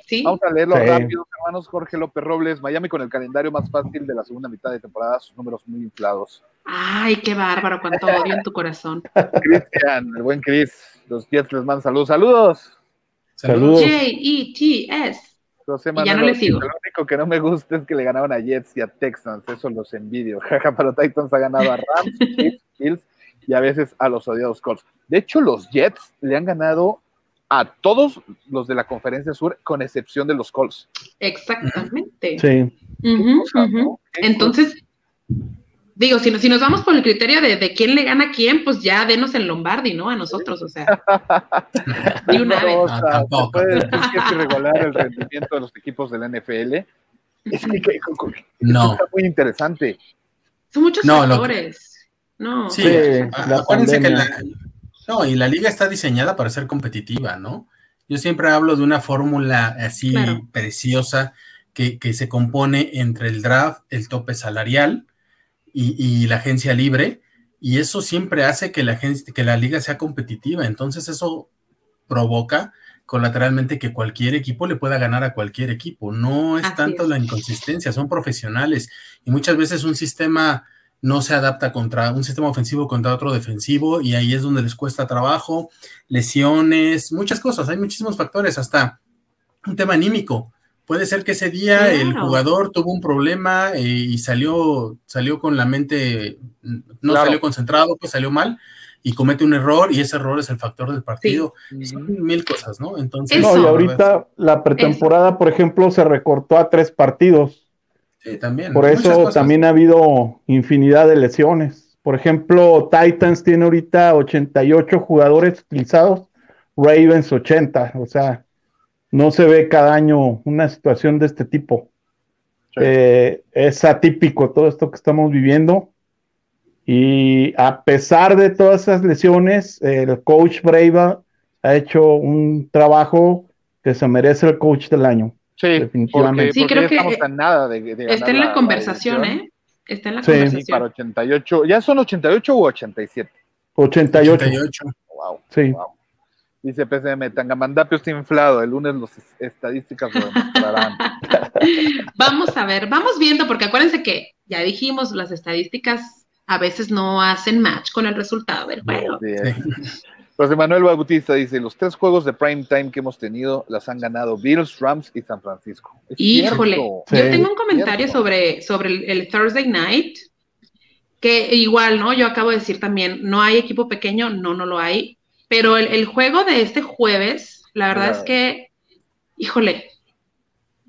Sí.
Vamos a leerlo
Sí.
rápido, hermanos. Jorge López Robles, Miami con el calendario más fácil de la segunda mitad de temporada, sus números muy inflados.
Ay, qué bárbaro, cuánto odio en tu corazón.
Cristian, el buen Chris, los Jets les mandan saludos. Saludos.
Saludos.
J-E-T-S.
José
Y ya no le sigo.
Lo único que no me gusta es que le ganaban a Jets y a Texans, eso los envidio. Jaja, pero Titans ha ganado a Rams, Chiefs, Bills y a veces a los odiados Colts. De hecho, los Jets le han ganado a todos los de la conferencia sur, con excepción de los Colts.
Exactamente.
sí.
¿no?
Entonces, digo, si, no- si nos vamos por el criterio de, de quién le gana a quién, pues ya denos el Lombardi, ¿no? A nosotros, o sea. De una
No,
vez.
o sea,
tampoco.
se puede decir que es irregular el rendimiento de los equipos del NFL. Es que, que- que-
No.
está muy interesante.
Son muchos
No.
No.
Sí,
la
acuérdense que la, no, y la liga está diseñada para ser competitiva, ¿no? Yo siempre hablo de una fórmula así
Claro.
preciosa que, que se compone entre el draft, el tope salarial y, y la agencia libre, y eso siempre hace que la, agencia, que la liga sea competitiva. Entonces eso provoca colateralmente que cualquier equipo le pueda ganar a cualquier equipo. No es
Así
tanto
es.
la inconsistencia, son profesionales y muchas veces un sistema no se adapta contra un sistema ofensivo contra otro defensivo y ahí es donde les cuesta trabajo, lesiones, muchas cosas, hay muchísimos factores, hasta un tema anímico. Puede ser que ese día
Claro.
el jugador tuvo un problema eh, y salió, salió con la mente, no
Claro.
salió concentrado, pues salió mal y comete un error y ese error es el factor del partido. Son mil cosas, ¿no? Entonces.
No, y ahorita la pretemporada, por ejemplo, se recortó a tres partidos.
Sí, también.
Por eso también ha habido infinidad de lesiones. Por ejemplo, Titans tiene ahorita 88 jugadores utilizados, Ravens 80. O sea, no se ve cada año una situación de este tipo.
Sí.
Eh, es atípico todo esto que estamos viviendo. Y a pesar de todas esas lesiones, el coach Brava ha hecho un trabajo que se merece el coach del año.
Sí,
Definitivamente.
porque,
Sí,
porque
creo
ya
que,
estamos
eh,
a nada de, de ganar
Está en la conversación,
edición.
¿eh? Está en la
Sí.
Sí, para
conversación.
88. ¿Ya son 88 u 87?
88.
88.
Wow.
Sí.
wow. Dice PCM, Tangamandapio está inflado. El lunes las estadísticas lo demostrarán.
Vamos a ver, vamos viendo, porque acuérdense que ya dijimos, las estadísticas a veces no hacen match con el resultado del juego.
Así es. José Manuel Bautista dice, los tres juegos de prime time que hemos tenido las han ganado Bills, Rams y San Francisco. Es
Híjole,
cierto.
Sí.
yo tengo un comentario
Cierto.
sobre, sobre el, el Thursday Night, que igual, ¿no? Yo acabo de decir también, no hay equipo pequeño, no, no lo hay, pero el, el juego de este jueves, la verdad es que, híjole,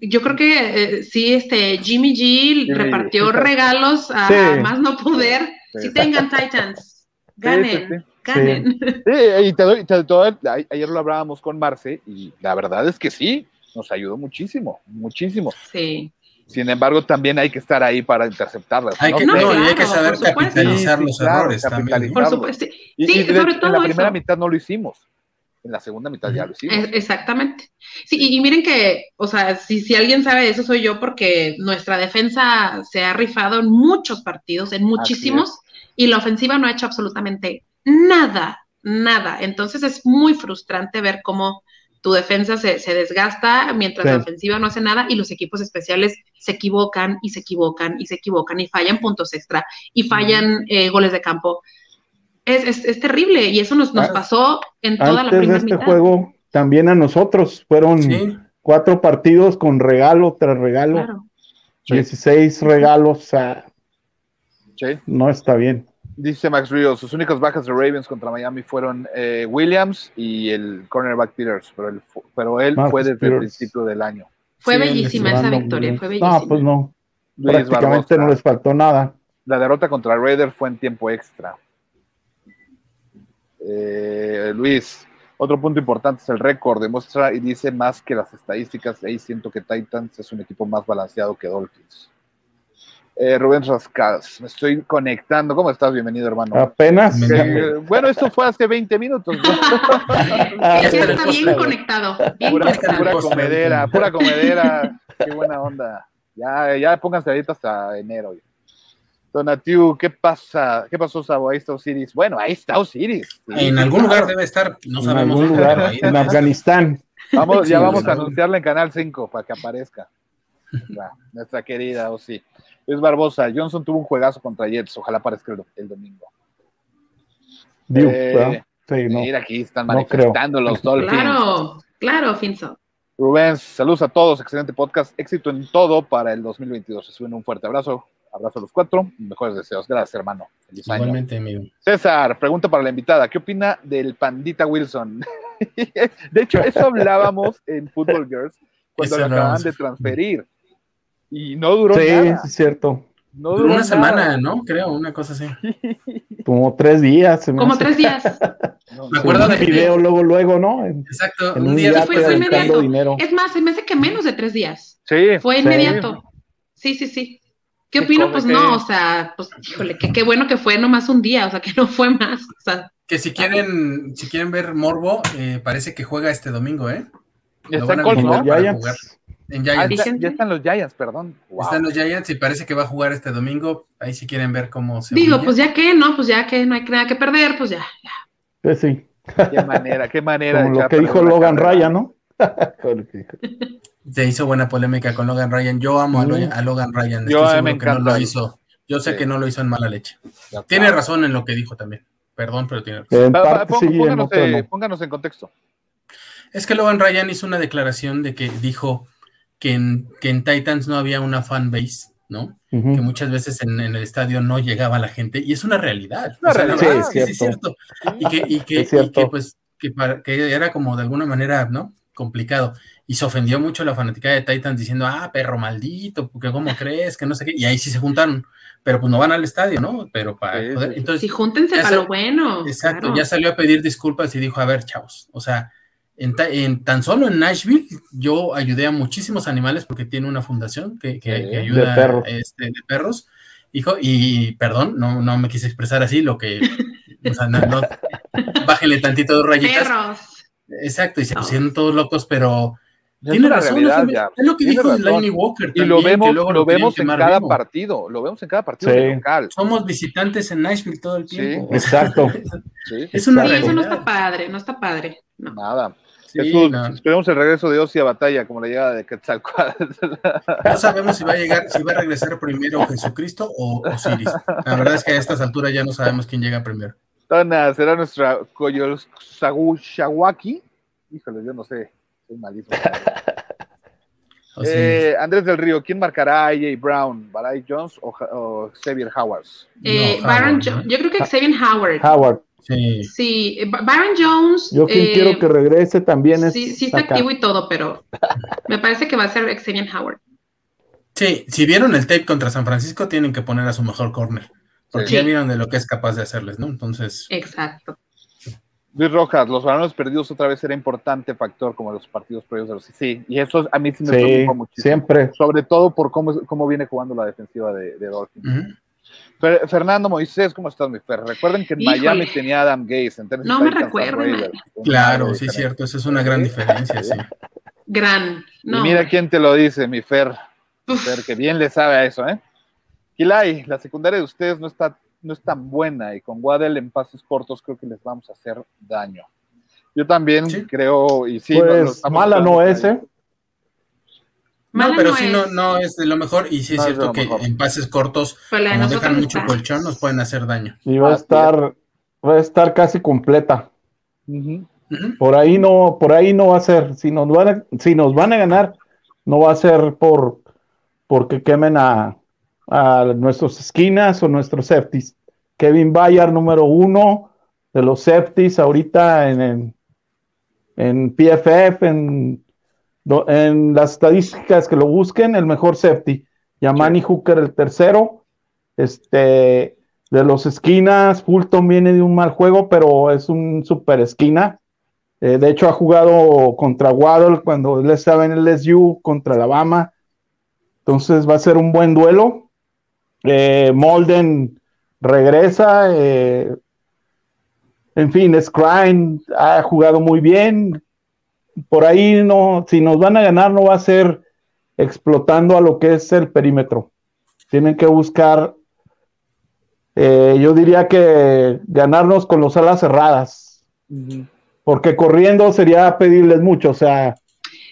yo creo que eh, sí, este Jimmy G
Jimmy
repartió
G.
regalos a
Sí.
más no poder.
Sí.
Si tengan Titans, ganen,
sí, sí.
ganen.
Sí, y te doy, te doy- ayer lo hablábamos con Marce y la verdad es que sí, nos ayudó muchísimo, muchísimo.
Sí.
Sin embargo, también hay que estar ahí para interceptarlas.
Hay
¿no?
que,
No,
no, y hay
claro,
que saber capitalizar
Sí,
los
claro,
errores también.
capitalizar.
Por supuesto.
Y-
Sí,
y de-
sobre
en
todo
la primera
eso.
mitad no lo hicimos. En la segunda mitad ya lo hicimos.
Es- exactamente. Sí, y, y miren que, o sea, si, si alguien sabe de eso soy yo, porque nuestra defensa se ha rifado en muchos partidos, en muchísimos, y la ofensiva no ha hecho absolutamente nada, nada. Entonces es muy frustrante ver cómo tu defensa se, se desgasta mientras
Sí.
la ofensiva no hace nada y los equipos especiales se equivocan y se equivocan y se equivocan y fallan puntos extra y fallan eh, goles de campo. Es, es, es terrible y eso nos, nos
Ah,
pasó en toda la
Antes de
primera
este
mitad.
juego, también a nosotros fueron
Sí,
cuatro partidos con regalo tras regalo,
Claro.
16 regalos, o sea,
Sí.
no está bien.
Dice Max Ríos, sus únicas bajas de Ravens contra Miami fueron eh, Williams y el cornerback Peters, pero él, pero él
Marcus
fue desde el principio del año.
Fue
Sí,
bellísima esa victoria, fue bellísima.
No, pues no,
Luis
prácticamente
Barbosa,
no les faltó nada.
La derrota contra Raiders fue en tiempo extra. Eh, Luis, otro punto importante es el récord. Demuestra y dice más que las estadísticas. Ahí siento que Titans es un equipo más balanceado que Dolphins. Eh, Rubén Rascas, me estoy conectando. ¿Cómo estás? Bienvenido, hermano.
Apenas.
Eh, bueno, esto fue hace 20 minutos. ¿no?
Ah,
Ya
está
bien conectado, bien
pura,
conectado.
pura comedera, pura comedera. Qué buena onda. Ya, ya pónganse ahorita hasta enero. Donatiu, ¿qué pasa? ¿Qué pasó, Sabo? Ahí está Osiris. Bueno, ahí está Osiris. Sí,
en algún lugar debe estar, no
en
sabemos.
algún
dónde, pero
lugar,
ahí
en. Afganistán.
Vamos, ya vamos a anunciarla en Canal 5 para que aparezca. Nuestra querida Osi. Luis Barbosa, Johnson tuvo un juegazo contra Jets. Ojalá aparezca el, el domingo. Eh,
¿verdad? Sí, no.
Mira, aquí están
no
manifestando los Dolphins.
Claro, claro, Finso.
Rubén, saludos a todos, excelente podcast, éxito en todo para el 2022. Se suben un fuerte abrazo, abrazo a los cuatro, mejores deseos. Gracias, hermano. Feliz año.
Igualmente, amigo.
César, pregunta para la invitada, ¿qué opina del Pandita Wilson? de hecho, eso hablábamos en Football Girls cuando lo acaban
hablábamos.
de transferir. Y no duró
Sí,
nada.
sí, es cierto.
No
Duró
duró
una
nada.
semana, ¿no? Creo, una cosa así.
Como tres días.
Como
hace.
tres días.
No,
Me acuerdo
Un
de-
video luego, luego, ¿no? En,
Exacto.
en
un día
fue- inmediato.
dinero.
Es más, se me hace que menos de tres días.
Sí,
Fue inmediato. Sí, sí, sí. ¿Qué
¿Qué
opino? Pues
que-
no, o sea, pues híjole, que qué bueno que fue nomás un día, o sea, que no fue más. O sea,
Que si quieren, si quieren ver Morbo, eh, parece que juega este domingo, ¿eh? Lo
está
van
en
a
Colts,
En
Ah,
Giants.
está- ya están los Giants, perdón. Wow.
Están los Giants y parece que va a jugar este domingo. Ahí si quieren ver cómo se
digo,
humilla.
pues ya que, no, pues ya que no hay nada que perder, pues ya, ya.
Pues sí,
Qué manera, qué manera.
como
de
lo que dijo Logan
carrera.
Ryan, ¿no?
Se hizo buena polémica con Logan Ryan. Yo amo a, Lo-
Mm.
a Logan Ryan.
Yo,
Estoy
me
seguro que no lo hizo. Yo sé
Sí.
que no lo hizo en mala leche.
Ya
Tiene razón en lo que dijo también. Perdón, pero tiene razón.
Pa-
sí,
eh, pónganos en contexto.
Es que Logan Ryan hizo una declaración de que dijo que en, que en Titans no había una fan base, ¿no?
Ujú.
Que muchas veces en, en el estadio no llegaba la gente, y es una realidad.
Una
O sea,
realidad,
verdad es que sí es
cierto.
cierto. Y que, y que,
Es cierto.
y que, pues, que, para- que era como de alguna manera, ¿no? Complicado. Y se ofendió mucho la fanática de Titans diciendo, ah, perro maldito, porque cómo crees, que no sé qué. Y ahí sí se juntaron, pero pues no van al estadio, ¿no? Pero para
Sí,
poder-
sí.
entonces
Sí, júntense para lo bueno.
Exacto,
claro.
ya salió a pedir disculpas y dijo, a ver, chavos, o sea, en, ta- en tan solo en Nashville yo ayudé a muchísimos animales porque tiene una fundación que, que-
Sí,
que ayuda
de perros.
este, de perros. Hijo, y perdón, no, no me quise expresar así, lo que, o sea, no, no- bájenle tantito dos rayitas.
Perros.
Exacto, y se
No.
pusieron todos locos, pero
Ya
tiene razón,
realidad
es lo,
ya.
es lo que
Tiene
dijo. Delaney Walker.
Y lo
que
vemos,
luego
lo vemos en cada
vivo.
partido, lo vemos en cada partido
Sí.
local.
Somos visitantes en Nashville todo el
Sí.
tiempo.
Exacto.
Sí,
Es una
Sí, eso no está padre, no está padre. No.
nada.
Sí,
Jesús,
no.
esperemos el regreso de Ozzy a batalla, como la llegada de Quetzalcóatl.
No sabemos si va a llegar, si va a regresar primero Jesucristo o Osiris. La verdad es que a estas alturas ya no sabemos quién llega primero.
Tona, será nuestra Koyoshawaki. Híjole, yo no sé, soy malísimo.
Osiris.
Eh, Andrés del Río, ¿quién marcará a AJ Brown? ¿Barai Jones o, Xavier Howard?
Eh,
No,
Baron
Howard, ¿no?
yo creo que Xavier Howard.
Howard.
Sí.
Sí, eh, Baron Jones.
Yo quien
eh,
quiero que regrese también es
Sí, sí está activo y todo, pero me parece que va a ser Xavier Howard.
Sí, si vieron el tape contra San Francisco, tienen que poner a su mejor corner. Porque
Sí.
ya vieron de lo que es capaz de hacerles, ¿no? Entonces,
Exacto.
Luis Rojas, los balones perdidos otra vez era importante factor como los partidos previos de los. Sí, y eso a mí sí me
Sí,
preocupa muchísimo.
siempre.
Sobre todo por cómo, cómo viene jugando la defensiva de, de Dolphins. Fernando Moisés, ¿cómo estás, mi Fer? Recuerden que en
Híjole.
Miami tenía a Adam Gaze. Entonces
No me recuerden.
claro, sí, es cierto. Eso es una gran diferencia, sí.
Gran.
Y
No,
mira quién te lo dice, mi Fer.
Uf.
Fer, que bien le sabe a eso, ¿eh? Kilay, la secundaria de ustedes no está, no es tan buena y con Waddell en pases cortos creo que les vamos a hacer daño. Yo también
Sí.
creo, y sí,
Pues
estamos
mala no es,
ahí.
No, pero
no
sí,
es.
no, no es de lo mejor. Y sí es
No
cierto que
mejor.
en pases cortos,
pero la de
como dejan mucho
está-
colchón, nos pueden hacer daño.
Y va a estar, va a estar casi completa. Por ahí no, por ahí no va a ser. Si nos van a, si nos van a ganar, no va a ser por porque quemen a, a nuestros esquinas o nuestros safeties. Kevin Bayard, número uno de los safeties, ahorita en, en, en PFF, en, en las estadísticas que lo busquen, el mejor safety. Yamani Hooker, el tercero. Este, de los esquinas, Fulton viene de un mal juego, pero es un super esquina. Eh, de hecho, ha jugado contra Waddle cuando él estaba en el LSU contra Alabama. Entonces va a ser un buen duelo. Eh, Molden regresa. eh, en fin, Scrine ha jugado muy bien. Por ahí no, si nos van a ganar, no va a ser explotando a lo que es el perímetro. Tienen que buscar, eh, yo diría que ganarnos con los alas cerradas porque corriendo sería pedirles mucho, o sea,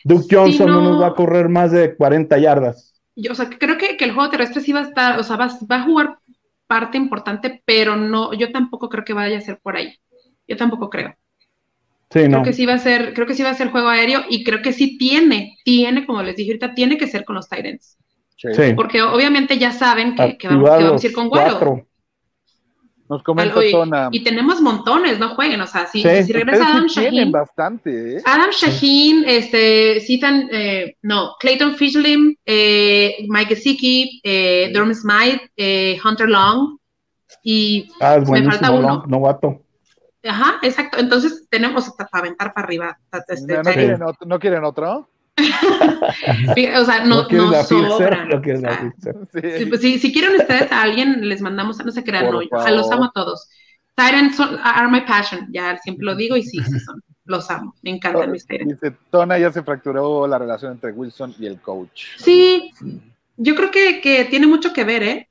Duke Johnson no,
no.
nos va a correr más de 40 yardas.
Yo, o sea, creo que, que el juego terrestre sí va a estar, o sea, va, va a jugar parte importante, pero no, yo tampoco creo que vaya a ser por ahí. Yo tampoco creo.
Sí,
Creo
no.
que sí va a ser, creo que sí va a ser juego aéreo y creo que sí tiene, tiene, como les dije ahorita, tiene que ser con los Titans.
Sí.
Porque obviamente ya saben que, que vamos, que a ir con
cuatro.
Nos comenta
Al- y,
Tona.
y tenemos montones, no jueguen, o sea, si,
Sí.
si regresa
Ustedes
Adam
sí tienen
Shaheen,
bastante, ¿eh?
Adam Shaheen, este, citan, eh, no, Clayton Fishlim, eh, Mike Gesicki, eh,
Sí.
Durham Smythe, eh, Hunter Long, y,
Ah, es
Me falta uno.
no- novato.
Ajá, exacto, entonces tenemos hasta para aventar para arriba, este,
¿No, quieren otro, ¿No quieren otro?
o sea, no,
la
sobran.
¿No quieres la
o sea,
Filzer?
Sí.
Si, pues, si, si quieren ustedes a alguien, les mandamos, no se crean, no, yo los amo a todos. Tyrants son- are my passion, ya siempre lo digo y sí, sí son, los amo, me encantan mis Tyrants.
Dice, Tona ya se fracturó la relación entre Wilson y el coach.
Sí, yo creo que, que tiene mucho que ver, ¿eh?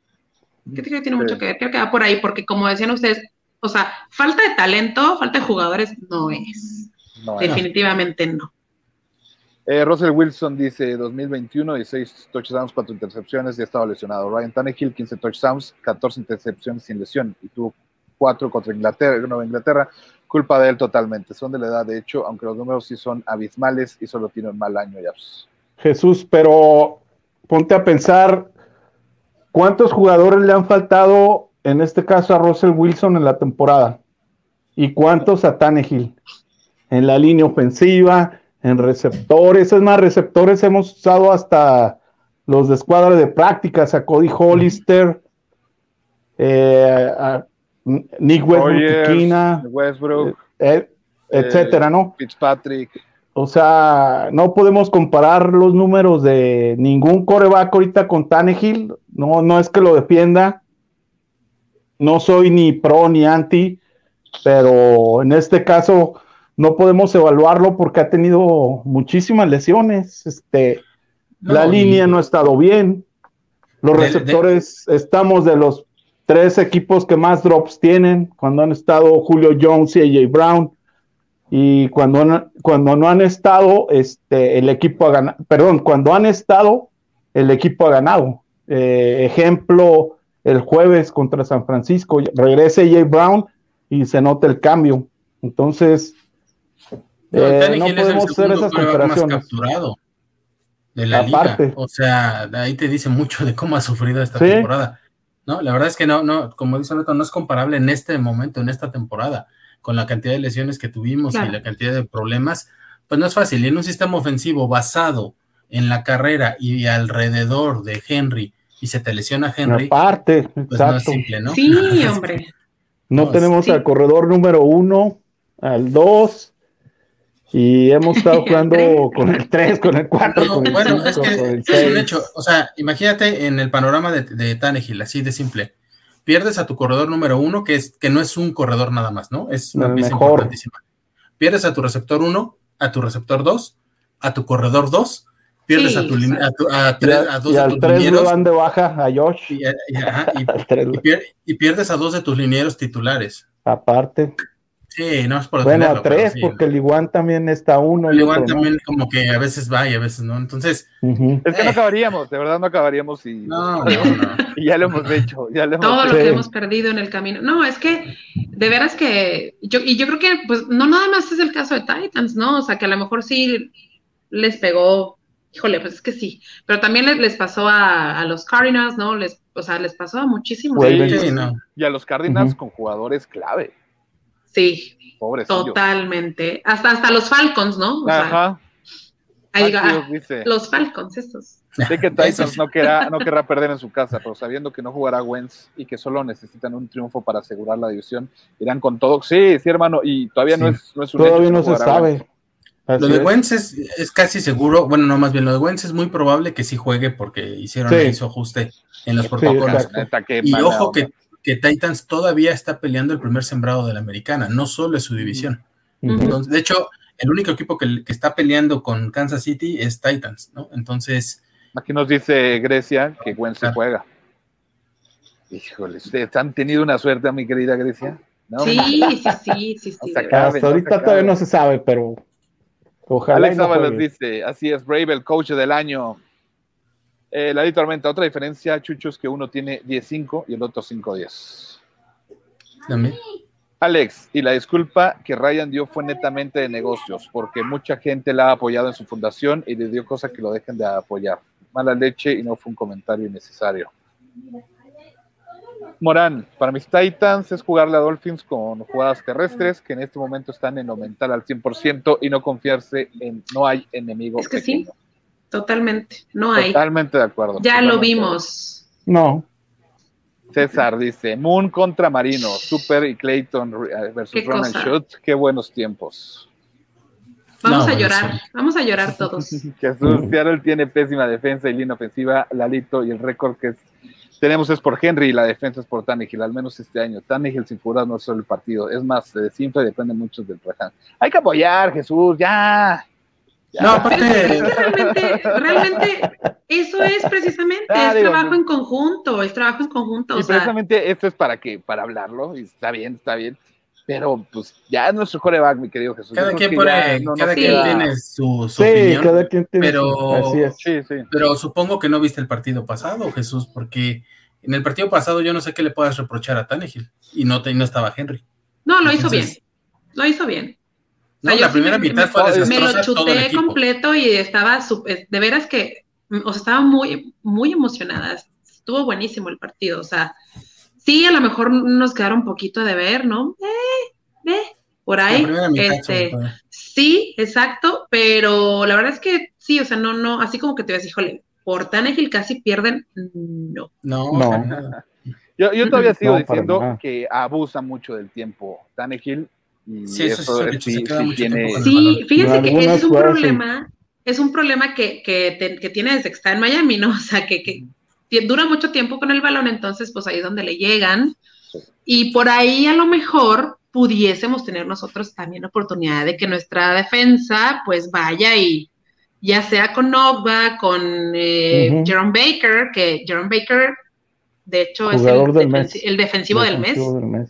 Yo creo que tiene
Sí.
mucho que ver, creo que va por ahí, porque como decían ustedes, o sea, falta de talento, falta de jugadores, no es,
No,
definitivamente no.
Eh, Russell Wilson dice 2021, 16 touchdowns, 4 intercepciones y ha estado lesionado. Ryan Tannehill, 15 touchdowns, 14 intercepciones sin lesión y tuvo 4 contra Inglaterra, Nueva Inglaterra. Culpa de él totalmente. Son de la edad, de hecho, aunque los números sí son abismales y solo tiene un mal año ya.
Jesús, pero ponte a pensar cuántos jugadores le han faltado, en este caso a Russell Wilson en la temporada, y cuántos a Tannehill en la línea ofensiva, en receptores, es más, receptores hemos usado hasta los de escuadra de prácticas, a Cody Hollister, eh, a Nick Westbrook,
Westbrook,
eh, etcétera, ¿no?
Fitzpatrick.
O sea, no podemos comparar los números de ningún coreback ahorita con Tannehill. No, no es que lo defienda. No soy ni pro ni anti, pero en este caso no podemos evaluarlo porque ha tenido muchísimas lesiones. Este,
No,
la línea no ha estado bien. Los
De- de-
receptores estamos de los tres equipos que más drops tienen cuando han estado Julio Jones y AJ Brown. Y cuando, han- cuando no han estado, este, el equipo ha ganado. Perdón, cuando han estado, el equipo ha ganado. Eh, ejemplo, el jueves contra San Francisco, regresa AJ Brown y se nota el cambio. Entonces,
No,
eh, no
es
podemos hacer esas comparaciones.
capturado de la
Aparte.
liga. O sea, de ahí te dice mucho de cómo ha sufrido esta
Sí.
temporada. No, la verdad es que no, no, como dice Beto, no es comparable en este momento, en esta temporada, con la cantidad de lesiones que tuvimos
Claro.
y la cantidad de problemas. Pues no es fácil. Y en un sistema ofensivo basado en la carrera y alrededor de Henry, y se te lesiona Henry,
Aparte,
pues no es
exacto.
simple, ¿no?
Sí, hombre.
No,
No,
tenemos
sí.
al corredor número uno, al dos, y hemos estado jugando con el tres, con el cuatro,
No,
con el
bueno,
cinco,
es que
con el
es un
seis.
hecho. O sea, imagínate en el panorama de, de Tannehill, así de simple. Pierdes a tu corredor número uno, que es que no es un corredor nada más, ¿no? Es una pieza importantísima. Pierdes a tu receptor uno, a tu receptor dos, a tu corredor dos, pierdes
Sí,
a tu a, tu- a tres,
a-
dos
y
de
al
tus
tres le
linieros
van de baja a Josh,
y, y- ajá, y-
al tres,
y pier- y pierdes a dos de tus linieros titulares.
aparte.
Sí, no es por
Bueno, a tres,
sí.
porque el Iguan también está uno.
El
y
Iguan también como que a veces va y a veces no. Entonces.
Es que no
Eh.
acabaríamos, de verdad no acabaríamos y,
no, no, no.
y ya lo hemos hecho. Ya lo hemos
Todo lo
Sí.
que hemos perdido en el camino. No, es que de veras que yo, y yo creo que pues no nada más es el caso de Titans, ¿no? O sea, que a lo mejor sí les pegó, híjole, pues es que sí, pero también les, les pasó a, a los Cardinals, ¿no? Les, o sea, les pasó a muchísimos.
Sí, no.
Y a los Cardinals con jugadores clave.
Sí,
Pobres.
totalmente. Hasta, hasta los Falcons, ¿no? O sea,
Ajá.
ahí digo,
Aquí
ah,
dice.
los Falcons estos.
Sé que Titans no querrá, no querrá perder en su casa, pero sabiendo que no jugará Wentz y que solo necesitan un triunfo para asegurar la división, irán con todo. Sí, sí, hermano, y todavía no es, no es un hecho
Todavía no se
jugará Wentz.
Así
Lo de
es.
Wentz es, es casi seguro, bueno, no más bien lo de Wentz es muy probable que sí juegue porque hicieron
Sí.
su ajuste en los protocolos. y ojo que, que Titans todavía está peleando el primer sembrado de la americana, no solo es su división. Entonces, de hecho, el único equipo que, que está peleando con Kansas City es Titans, ¿no? Entonces,
Aquí nos dice Grecia que Wentz se juega. Híjole, ustedes han tenido una suerte, mi querida Grecia. ¿No?
Sí, sí, sí, sí, sí. Verdad.
Cabe,
Hasta ahorita todavía no se sabe, pero ojalá.
Alex Ábalos dice, así es, Brave, el coach del año. Eh, la Tormenta, otra diferencia, Chucho, es que uno tiene 10-5 y el otro 5-10.
también.
Alex, y la disculpa que Ryan dio fue netamente de negocios, porque mucha gente la ha apoyado en su fundación y le dio cosa que lo dejen de apoyar. Mala leche y no fue un comentario innecesario. Morán, para mis Titans es jugarle a Dolphins con jugadas terrestres que en este momento están en lo mental al 100% y no confiarse en no hay enemigo.
Es que sí. Totalmente. No hay.
Totalmente de acuerdo.
Ya lo
totalmente
vimos.
No,
César dice, Moon contra Marino, Super y Clayton eh, versus
cosa.
Schultz, qué buenos tiempos.
Vamos
No,
a llorar.
sí.
Vamos a llorar todos.
Jesús, Seattle tiene pésima defensa y línea ofensiva, Lalito, y el récord que es- tenemos es por Henry y la defensa es por Tannehill, al menos este año. Tannehill sin figuras no es solo el partido, es más, desinfla y depende mucho del Trajan. Hay que apoyar, Jesús, ya. Ya.
No,
Pero es que
aparte,
realmente, realmente, eso es precisamente,
Ah,
es
digo,
trabajo
no.
en conjunto, es trabajo en conjunto.
y
O sea,
precisamente esto es para que, para hablarlo, y está bien, está bien. Pero pues ya es nuestro coreback, mi querido Jesús.
Cada quien, pone,
no
cada quien tiene su, su
Sí,
opinión.
cada quien tiene
pero-
su-.
Sí, sí.
Pero supongo que no viste el partido pasado, Jesús, porque en el partido pasado yo no sé qué le puedas reprochar a Tannehill y no, te- y no estaba Henry.
No, lo hizo bien. Lo hizo bien.
No,
O sea, yo
la
sí
primera
me-
mitad fue
me, me
desastrosa
lo
todo el
chuté completo y estaba su- eh, de veras que, o sea, estaba muy, muy emocionada. Estuvo buenísimo el partido. O sea, sí, a lo mejor nos quedaron un poquito de ver, ¿no? Eh, eh, por ahí. este. Sí, exacto, pero la verdad es que sí, o sea, no, no, así como que te ves, híjole, por Tannehill casi pierden, no.
No,
No.
nada.
Yo, yo todavía sigo
No,
diciendo
nada.
que abusa mucho del tiempo Tannehill. Y
Sí, eso sí
eso
es
sí, tiene.
Sí, fíjense que ese es un problema, es un problema que, que, te- que tiene desde que está en Miami, ¿no? O sea, que, que dura mucho tiempo con el balón, entonces pues ahí es donde le llegan. Y por ahí a lo mejor pudiésemos tener nosotros también oportunidad de que nuestra defensa pues vaya y ya sea con Nogba, con eh. Jerome Baker, que Jerome Baker de hecho es el,
del
defensi-
mes.
el defensivo del mes.
Defensivo del mes.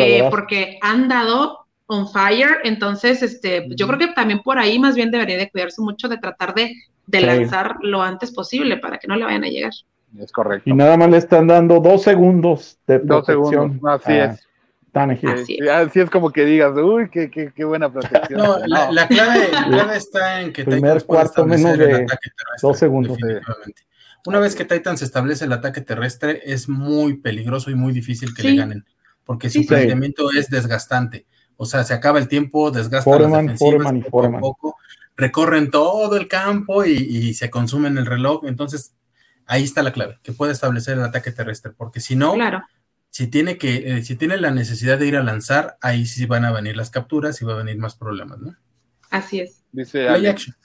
Eh, porque han dado on fire, entonces este, yo creo que también por ahí más bien debería de cuidarse mucho de tratar de, de
Sí.
lanzar lo antes posible para que no le vayan a llegar.
Es correcto.
Y nada más le están dando dos segundos de
Dos
protección.
segundos. Así
a
es.
Así
Sí,
es.
Así es como que digas, uy, qué, qué, qué buena protección.
No, la,
No.
la clave, la clave está en que
Primer cuarto menos de
ataque terrestre,
dos segundos.
definitivamente. Una vez que Titans establece el ataque terrestre, es muy peligroso y muy difícil que
Sí.
le ganen, porque
Sí,
su
sí.
planteamiento es desgastante. O sea, se acaba el tiempo, desgastan
Foreman,
las defensivas
Foreman y
poco a
Foreman.
poco, recorren todo el campo y, y se consumen el reloj. Entonces, ahí está la clave, que puede establecer el ataque terrestre, porque si no,
Claro,
si tiene que, eh, si tiene la necesidad de ir a lanzar, ahí sí van a venir las capturas y va a venir más problemas, ¿no?
así es.
Dice
Play
Alex,
action.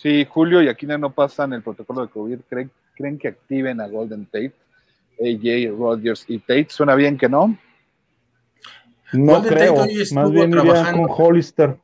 si Julio y Aquina no pasan el protocolo de COVID, ¿creen, creen que activen a Golden Tate, AJ, Rodgers y Tate? ¿Suena bien que no?
No
Golden
creo.
Tate hoy estuvo
Más bien iría
trabajando.
con Hollister.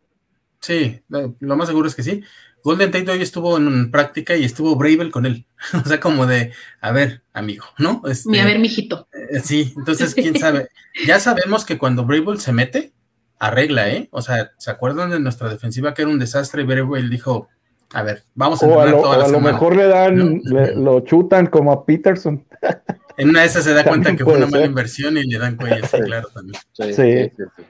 Sí, lo más seguro es que sí. Golden Tate hoy estuvo en práctica y estuvo Bravel con él. O sea, como de, a ver, amigo, ¿no? Este,
a ver, mijito.
eh, sí, entonces, quién sabe. Ya sabemos que cuando Bravel se mete, arregla, ¿eh? O sea, ¿se acuerdan de nuestra defensiva que era un desastre? Y Bravel dijo, a ver, vamos a
O a lo,
toda
o
la
a lo mejor le dan,
¿no?
le- lo chutan como a Peterson.
En una de esas se da cuenta que fue una mala
ser.
inversión y le dan cuello, sí, claro, también.
Sí.
Sí.
sí, sí.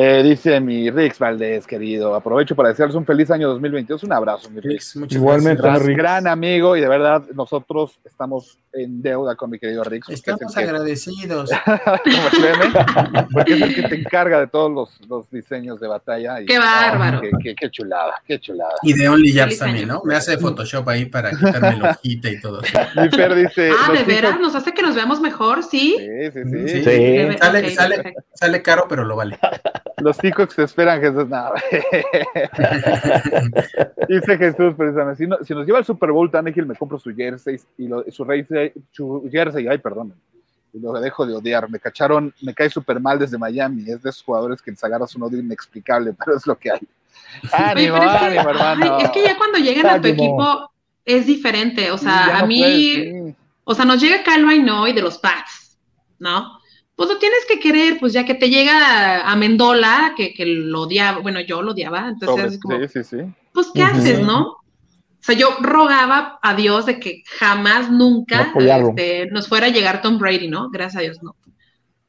Eh, dice mi Rix Valdés, querido. Aprovecho para desearles un feliz año 2022. Un abrazo, mi Rix.
Igualmente,
gracias.
Gran,
Rix.
gran amigo y de verdad nosotros estamos en deuda con mi querido Rix. es
Estamos
que-
agradecidos.
porque es el que te encarga de todos los, los diseños de batalla. y-
¡Qué bárbaro!
qué, qué- qué chulada, qué chulada.
Y de Only Jabs también. ¿no? Me hace Photoshop ahí para quitarme el hojita y todo.
Mi Fer dice.
Ah, ¿de veras?
hijos-
¿Nos hace que nos veamos mejor? ¿Sí?
Sí, sí, sí.
Sí.
Sí.
Sale, sale, sale caro, pero lo vale.
Los hijos te esperan, Jesús. No. Dice Jesús, precisamente. Si, no- si nos lleva al Super Bowl, Tannehill me compro su jersey y lo- su, jersey, su jersey. Ay, perdón. Y lo dejo de odiar. Me cacharon, me cae súper mal desde Miami. Es de esos jugadores que les agarras un odio inexplicable, pero es lo que hay. Ánimo,
es, que,
hermano.
ay, es que ya cuando llegan a tu equipo es diferente. O sea, a
no
mí,
puedes, sí.
o sea, nos llega Calva y no, y de los Pats, ¿no? Pues lo tienes que querer, pues ya que te llega a Mendola, que, que lo odiaba, bueno, yo lo odiaba, entonces como,
sí, sí, sí.
pues, ¿qué haces, no? O sea, yo rogaba a Dios de que jamás, nunca este, nos fuera a llegar Tom Brady, ¿no? Gracias a Dios, no.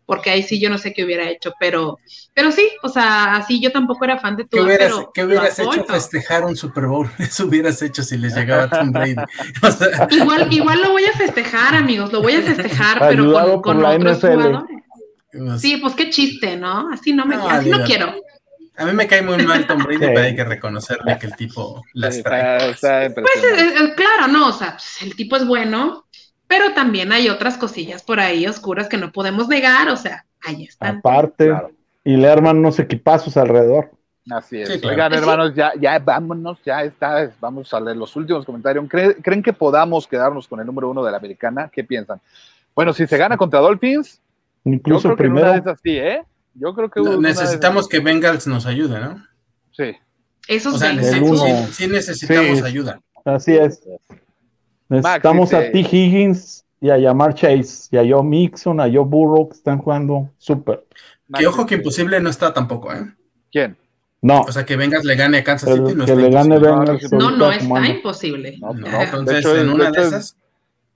Porque ahí sí yo no sé qué hubiera hecho, pero, pero sí, o sea, así yo tampoco era fan de
¿Qué
todo,
hubieras,
pero
qué hubieras
apoyo.
hecho festejar un Super Bowl? Eso hubieras hecho si les llegaba Tom Brady. O sea,
Igual, igual lo voy a festejar, amigos, lo voy a festejar, pero
Ayudado
con, con otros
NFL.
jugadores.
pues,
Sí, pues qué chiste, ¿no? Así no me,
No,
así no quiero.
A mí me cae muy mal Tom Brady,
Sí.
pero hay que reconocerle que el tipo las trae.
está, está
Pues eh, eh, claro, no, o sea, pues, el tipo es bueno, pero también hay otras cosillas por ahí oscuras que no podemos negar, o sea, ahí están.
Aparte,
Claro.
y le arman unos equipazos alrededor.
Así es.
Sí, claro.
Oigan, hermanos, ya, ya vámonos, ya está. Vamos a leer los últimos comentarios. ¿Creen, creen que podamos quedarnos con el número uno de la americana? ¿Qué piensan? Bueno, si se gana contra Dolphins, yo
Incluso
creo
el
que una
primero.
de esas sí, ¿eh? Yo creo que
No,
una de
necesitamos que Bengals nos ayude, ¿no?
Sí.
Esos
O sea, sí, sí necesitamos
Sí.
ayuda.
Así es. Necesitamos
dice-
a T. Higgins y a Yamar Chase y a Joe Mixon, a Joe Burrow que están jugando súper.
Que ojo que imposible no está tampoco, ¿eh?
¿Quién?
No,
O sea, que vengas le gane a Kansas City no
que
está
le gane. Bengals
No, no está imposible.
No,
No, entonces
de hecho,
en una
de
esas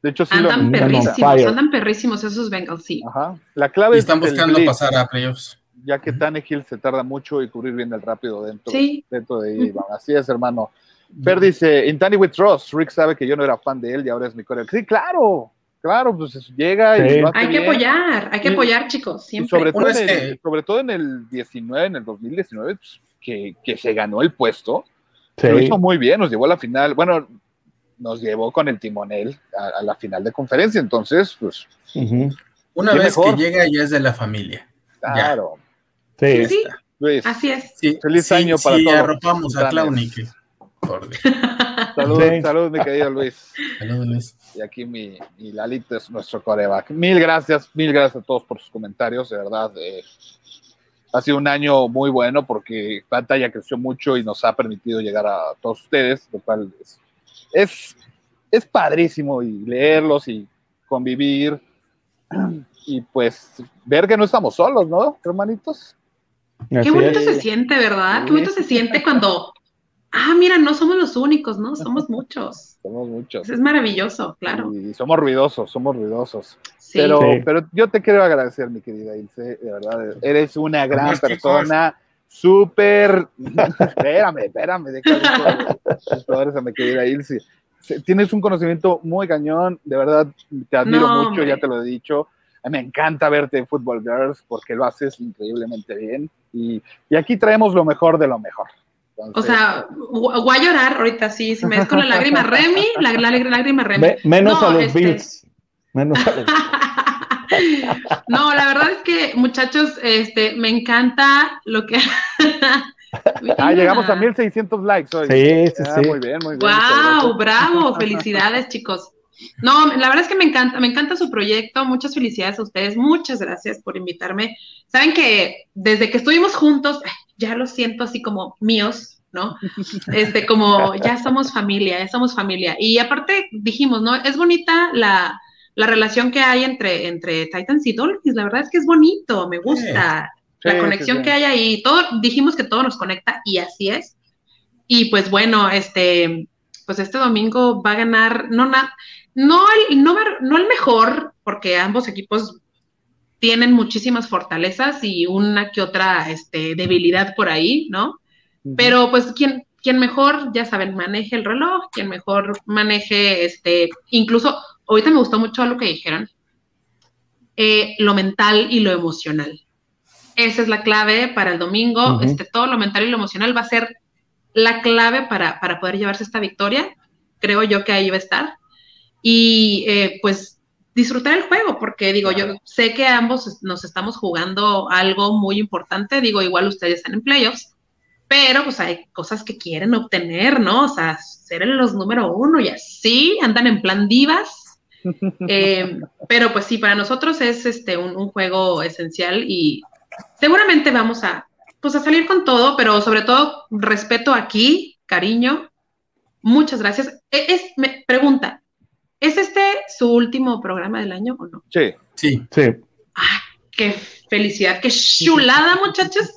de hecho, sí
Andan perrísimos,
fire.
andan perrísimos esos Bengals, sí.
Ajá. La clave
y
es
están buscando
blitz,
pasar a playoffs.
ya que Tannehill se tarda mucho y cubrir bien el rápido dentro,
Sí.
dentro de ahí. Así es, hermano. Fer dice, in Tanny with Trust, Rick sabe que yo no era fan de él y ahora es mi coreback. Sí, claro, claro, pues llega y
Sí.
lo hace
Hay que apoyar, hay que
Y-
apoyar, chicos,
Y
siempre.
sobre, todo en el,
que-
sobre todo en el 19, en el 2019, pues, que, que se ganó el puesto, lo
Sí.
hizo muy bien, nos llevó a la final, bueno, nos llevó con el timonel a, a la final de conferencia, entonces, pues.
Una vez
mejor.
que llega ya es de la familia.
claro.
Sí.
Sí,
Luis,
así es.
Sí,
Feliz
sí,
año para
sí,
todos.
arropamos a
Planes.
Clowny. que- por Dios.
salud,
Sí.
salud, mi querido Luis.
Saludos, Luis.
Y aquí mi, mi Lalito es nuestro coreback. Mil gracias, mil gracias a todos por sus comentarios, de verdad. eh, ha sido un año muy bueno porque Pantalla creció mucho y nos ha permitido llegar a todos ustedes, lo cual es, es, es padrísimo y leerlos y convivir y pues ver que no estamos solos, ¿no, hermanitos?
Qué bonito
es.
se siente, ¿verdad?
Sí.
Qué bonito se siente cuando, ah, mira, no somos los únicos, ¿no? Somos muchos.
Somos muchos.
Es maravilloso, claro.
Y somos ruidosos, somos ruidosos.
Sí.
Pero,
Sí.
pero yo te quiero agradecer, mi querida Ilse, de verdad, eres una gran persona, súper... espérame, espérame, déjame esto, mi querida Ilse. Se- Tienes un conocimiento muy cañón, de verdad, te admiro
No,
mucho,
hombre.
ya te lo he dicho. Me encanta verte en Football Girls porque lo haces increíblemente bien. Y, y aquí traemos lo mejor de lo mejor.
O sea, voy a llorar ahorita, sí, si me ves con la lágrima Remy, la, la, la lágrima Remy.
Me- menos
No,
a los
este-
Bills. Menos a los
no, la verdad es que, muchachos, este, me encanta lo que.
ah, llegamos a 1600 likes hoy.
Sí, sí,
Ah,
sí.
Muy bien, muy bien.
¡Wow! ¡Bravo! Felicidades, chicos. No, la verdad es que me encanta, me encanta su proyecto. Muchas felicidades a ustedes. Muchas gracias por invitarme. Saben que desde que estuvimos juntos, ay, ya lo siento así como míos, ¿no? Este, como ya somos familia, ya somos familia. Y aparte dijimos, ¿no? Es bonita la, la relación que hay entre, entre Titans y Dolphins. La verdad es que es bonito, me gusta
Sí,
la
sí,
conexión
sí.
que hay ahí. Todo, dijimos que todo nos conecta y así es. Y pues bueno, este, pues este domingo va a ganar, no, na- no, el, no, no el mejor, porque ambos equipos tienen muchísimas fortalezas y una que otra este, debilidad por ahí, ¿no? Pero pues quien, quien mejor, ya saben, maneje el reloj, quien mejor maneje, este, incluso, ahorita me gustó mucho lo que dijeron, eh, lo mental y lo emocional. Esa es la clave para el domingo,
Ujú.
este, todo lo mental y lo emocional va a ser la clave para, para poder llevarse esta victoria. Creo yo que ahí va a estar. Y eh, pues disfrutar el juego, porque digo, yo sé que ambos nos estamos jugando algo muy importante, digo, igual ustedes están en playoffs, pero pues hay cosas que quieren obtener, ¿no? O sea, ser los número uno y así, andan en plan divas. Eh, pero pues sí, para nosotros es este un, un juego esencial y seguramente vamos a, pues a salir con todo, pero sobre todo respeto aquí, cariño. Muchas gracias. E- Es, me pregunta, ¿es este su último programa del año o no?
Sí,
Sí,
Sí.
Qué felicidad, qué chulada, muchachos,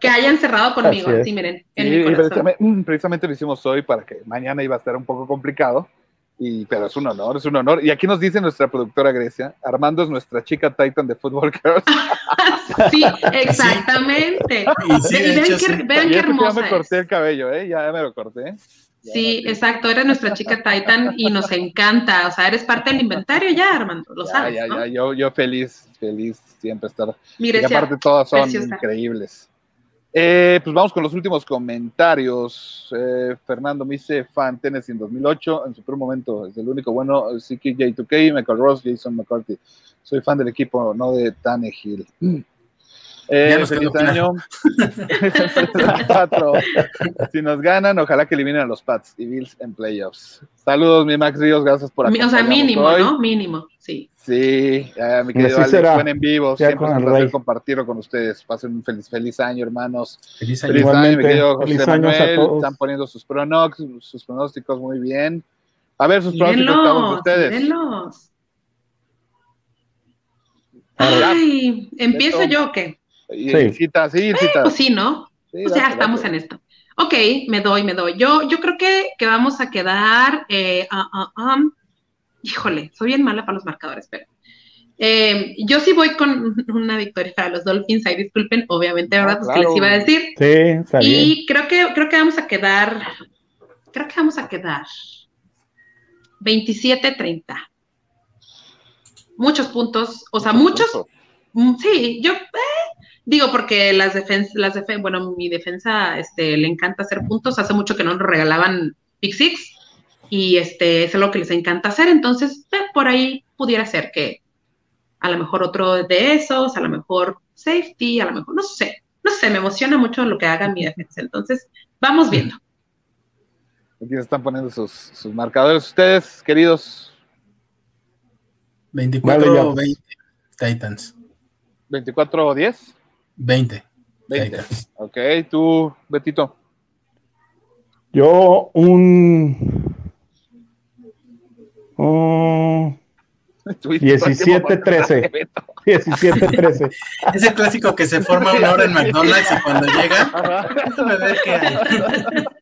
que hayan cerrado conmigo.
Así es.
Así, miren, en
Sí,
mi
y
corazón.
precisamente, mm, precisamente lo hicimos hoy para que mañana iba a estar un poco complicado, y, pero es un honor, es un honor. Y aquí nos dice nuestra productora Grecia, Armando es nuestra chica Titan de Football Girls.
Sí, exactamente.
Y sí,
y vean
hecho,
qué,
sí.
vean
y
qué
que ya
hermosa
me corté
es.
el cabello, ¿eh? Ya me lo corté.
Sí, exacto, eres nuestra chica Titan y nos encanta. O sea, eres parte del inventario ya, Armando, lo
ya,
sabes,
ya,
¿no?
ya, yo, yo feliz, feliz siempre estar.
Mire,
y aparte todas son
preciosa.
increíbles. Eh, pues vamos con los últimos comentarios. Eh, Fernando me dice fan Tennessee en 2008, en su primer momento es el único bueno, CK J2K, Michael Ross, Jason McCarthy. Soy fan del equipo, no de Tannehill. Eh,
Ya
feliz año. Si nos ganan, ojalá que eliminen a los Pats y Bills en playoffs. Saludos, mi Max Ríos, gracias por
Mi- O sea,
acompañarnos
mínimo,
hoy.
¿no? Mínimo, sí.
Sí, eh, mi querido Alex,
será.
buen en vivo.
Ya
Siempre
con
es un
el
placer compartirlo con ustedes. Pasen un feliz, feliz año, hermanos.
Feliz año.
Feliz año, mi querido José
Feliz
Manuel.
todos.
Están poniendo sus pronósticos, sus pronósticos muy bien. A ver, sus pronósticos
Mírenlos,
ustedes.
mírenlos. Ay, empiezo yo, ¿o ¿qué?
Sí.
Ilcita, sí, Ilcita.
Pues sí, ¿no?
Sí,
Pues ya
date,
estamos
date.
en esto. Ok, me doy, me doy. Yo, yo creo que, que vamos a quedar. eh, ah, ah, ah. híjole, soy bien mala para los marcadores, pero. eh, yo sí voy con una victoria para los Dolphins. Ahí disculpen, obviamente, ¿verdad? Pues que les iba a decir.
Sí, está bien.
Y creo que, creo que vamos a quedar. Creo que vamos a quedar. 27-30. Muchos puntos, o sea, muchos Mm, Sí, yo eh, digo porque las defensas, las defen- bueno, mi defensa este, le encanta hacer puntos, hace mucho que no nos regalaban pick six y este es algo que les encanta hacer, entonces eh, por ahí pudiera ser que a lo mejor otro de esos, a lo mejor safety, a lo mejor, no sé, no sé, me emociona mucho lo que haga mi defensa, entonces vamos viendo.
Aquí se están poniendo sus, sus marcadores. Ustedes, queridos,
24
Vale, ya.
20 Titans.
24 o 10.
20.
20.
Titans.
Ok, tú, Betito.
Yo un... un
Tuviste todo el tiempo
17,
para
13.
Beto.
17-13.
Es el clásico que se forma una hora en McDonald's y cuando llega.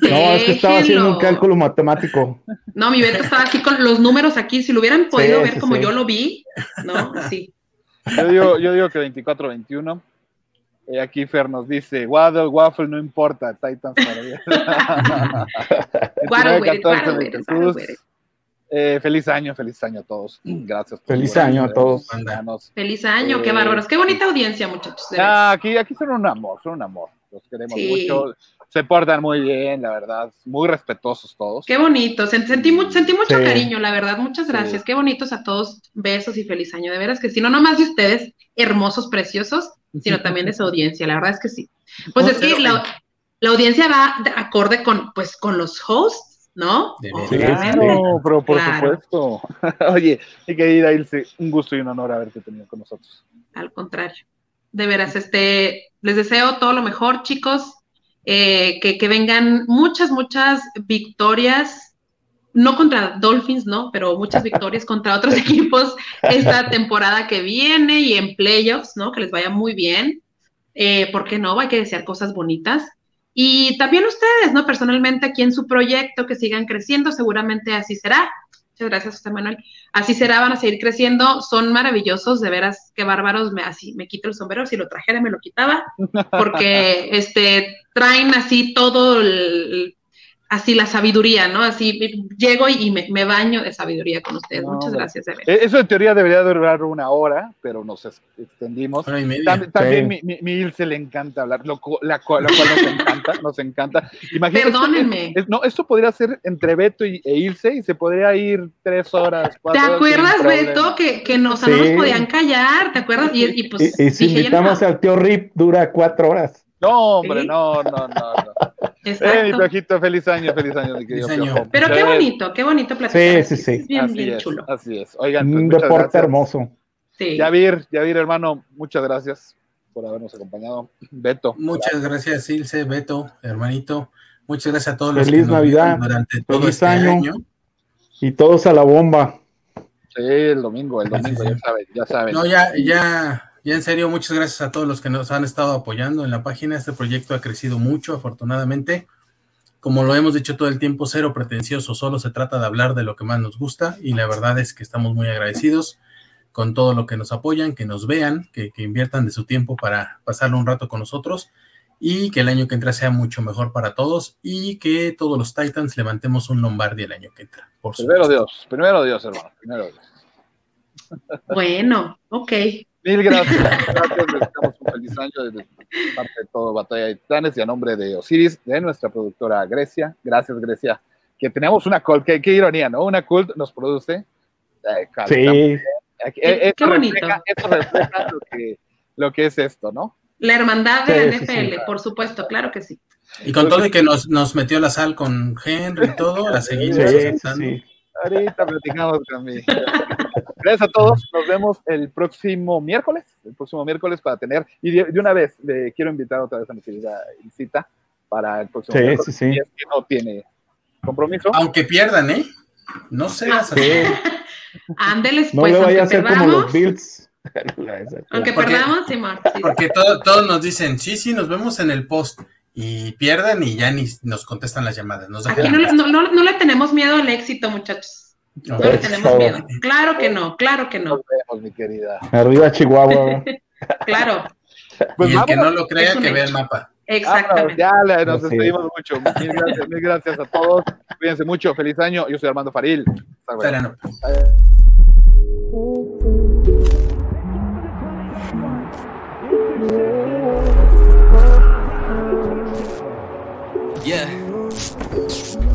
No, es que estaba haciendo un cálculo matemático.
No, mi Beto estaba aquí con los números aquí, si lo hubieran podido
Sí,
ver
sí,
como
sí.
yo lo vi, ¿no? Sí.
Yo digo, yo digo que 24-21. Y aquí Fer nos dice, Waddle, Waffle, no importa, Titans todavía.
Guaro, güey,
29-14
guaro,
de
güey,
Jesús.
guaro, güey.
Eh, feliz año, feliz año a todos. Gracias. por
Feliz año a todos.
Feliz año, qué
Eh,
bárbaros. Qué bonita audiencia, muchachos.
Ah, aquí, aquí son un amor, son un amor. Los queremos
Sí.
mucho. Se portan muy bien, la verdad. Muy respetuosos todos.
Qué bonito. Sen- Sentí, sentí mucho
Sí.
cariño, la verdad. Muchas
Sí.
gracias. Qué bonitos a todos. Besos y feliz año. De veras que sí, no nomás de ustedes, hermosos, preciosos, sino también de su audiencia. La verdad es que sí. Pues es que la, la audiencia va de acorde con, pues, con los hosts, ¿no?
De
Sí.
Claro, pero por
Claro.
supuesto. Oye, mi querida Ilse, un gusto y un honor haberte tenido con nosotros.
Al contrario. De veras, este, les deseo todo lo mejor, chicos. Eh, que, que vengan muchas, muchas victorias, no contra Dolphins, ¿no? Pero muchas victorias contra otros equipos esta temporada que viene y en playoffs, ¿no? Que les vaya muy bien. Eh, ¿Por qué no? Hay que desear cosas bonitas. Y también ustedes, ¿no? Personalmente aquí en su proyecto, que sigan creciendo, seguramente así será. Muchas gracias, José Manuel. Así será, van a seguir creciendo, son maravillosos, de veras, qué bárbaros, me, así me quito el sombrero, si lo trajera me lo quitaba, porque este, traen así todo el, así la sabiduría, ¿no? Así llego y, me, me baño de sabiduría con ustedes.
No,
Muchas gracias.
Eh, Eso en teoría debería durar una hora, pero nos ex- extendimos.
Hora y media.
Tam- También
Sí.
mi, mi, mi Ilse le encanta hablar, lo, la, la cual nos encanta, nos encanta. Imagínate,
Perdónenme.
es- no, esto podría ser entre Beto y, e Ilse y se podría ir tres horas,
¿Te
cuatro horas. sin
acuerdas. Beto, que, que no, o sea, no nos
Sí.
podían callar? ¿Te acuerdas? Y, y pues
Y, y si
dije,
invitamos
no.
al tío Rip, dura cuatro horas.
No, hombre,
¿Sí?
no, no, no. no. Eh, mi. Piojito, feliz año, feliz año, mi querido
Feliz año.
Pero qué bonito, qué bonito platicar.
Sí, sí, sí.
Es bien,
Así
bien
es,
chulo.
así es. Oigan, pues,
Un deporte
gracias.
hermoso.
Sí.
Yavir, Yavir, hermano, muchas gracias por habernos acompañado. Beto.
Muchas gracias, Ilse, Beto, hermanito. Muchas gracias a todos los
Feliz
que nos
Navidad.
durante todo
Feliz
este
año.
año.
Y todos a la bomba.
Sí, el domingo, el domingo, ya saben, ya saben.
No, ya, ya, ya en serio, muchas gracias a todos los que nos han estado apoyando en la página. Este proyecto ha crecido mucho, afortunadamente. Como lo hemos dicho todo el tiempo, cero pretencioso, solo se trata de hablar de lo que más nos gusta y la verdad es que estamos muy agradecidos con todo lo que nos apoyan, que nos vean, que, que inviertan de su tiempo para pasarlo un rato con nosotros y que el año que entra sea mucho mejor para todos y que todos los Titans levantemos un Lombardi el año que entra. Por
Primero
supuesto.
Dios, primero Dios, hermano, primero Dios.
Bueno, ok.
Mil gracias, gracias, les deseamos un feliz año desde parte de todo Batalla de Titanes y a nombre de Osiris, de nuestra productora Grecia. Gracias, Grecia. Que tenemos una cult, qué, qué ironía, ¿no? Una cult nos produce. Eh, cal-
Sí,
Aquí-
Qué-
esto
qué bonito.
refleja- Esto refleja lo que, lo que es esto, ¿no?
La hermandad de
Sí,
la
sí, sí.
NFL, por supuesto, claro que sí.
Y con todo y que nos, nos metió la sal con Henry y todo, la
sí,
seguimos
sí,
aceptando.
sí.
Ahorita platicamos también. Gracias a todos. Nos vemos el próximo miércoles. El próximo miércoles para tener. Y de, de una vez, le quiero invitar otra vez a mi querida Isita para el próximo
Sí,
miércoles.
sí, sí.
Si es que no tiene compromiso.
Aunque pierdan, ¿eh? No seas así.
Sí.
Ándeles,
No
pues,
le vaya a hacer como los Bills.
Aunque
Porque-
perdamos, Simón. sí.
Porque todo- todos nos dicen, sí, sí, nos vemos en el post. Y pierden y ya ni nos contestan las llamadas. Nos
Aquí
dejan-
no, le- no, no- no le tenemos miedo al éxito, muchachos.
No.
No le tenemos miedo. Claro que no, claro que no.
Nos vemos, mi querida.
Arriba Chihuahua.
Claro,
Pues
y el que no lo crea, que vea el mapa.
exactamente.
ya le- nos despedimos mucho. Mil gracias, mil gracias a todos. Cuídense mucho. Feliz año. Yo soy Armando Faril. Hasta luego.
Yeah.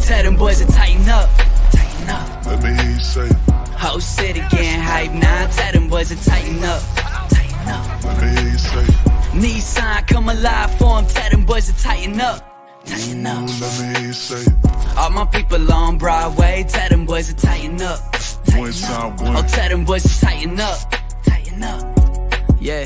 Tell them boys to tighten up. Tighten up.
Let me hear you say.
Whole city getting hype now. Tell them boys to tighten up. Tighten up.
Let me hear you say.
Nissan come alive for 'em. Tell them boys to tighten up. Tighten up.
Let me hear you say.
All my people on Broadway. Tell them boys to tighten up.
Time, one.
Oh, tell them boys to tighten up. Tighten up. Yeah.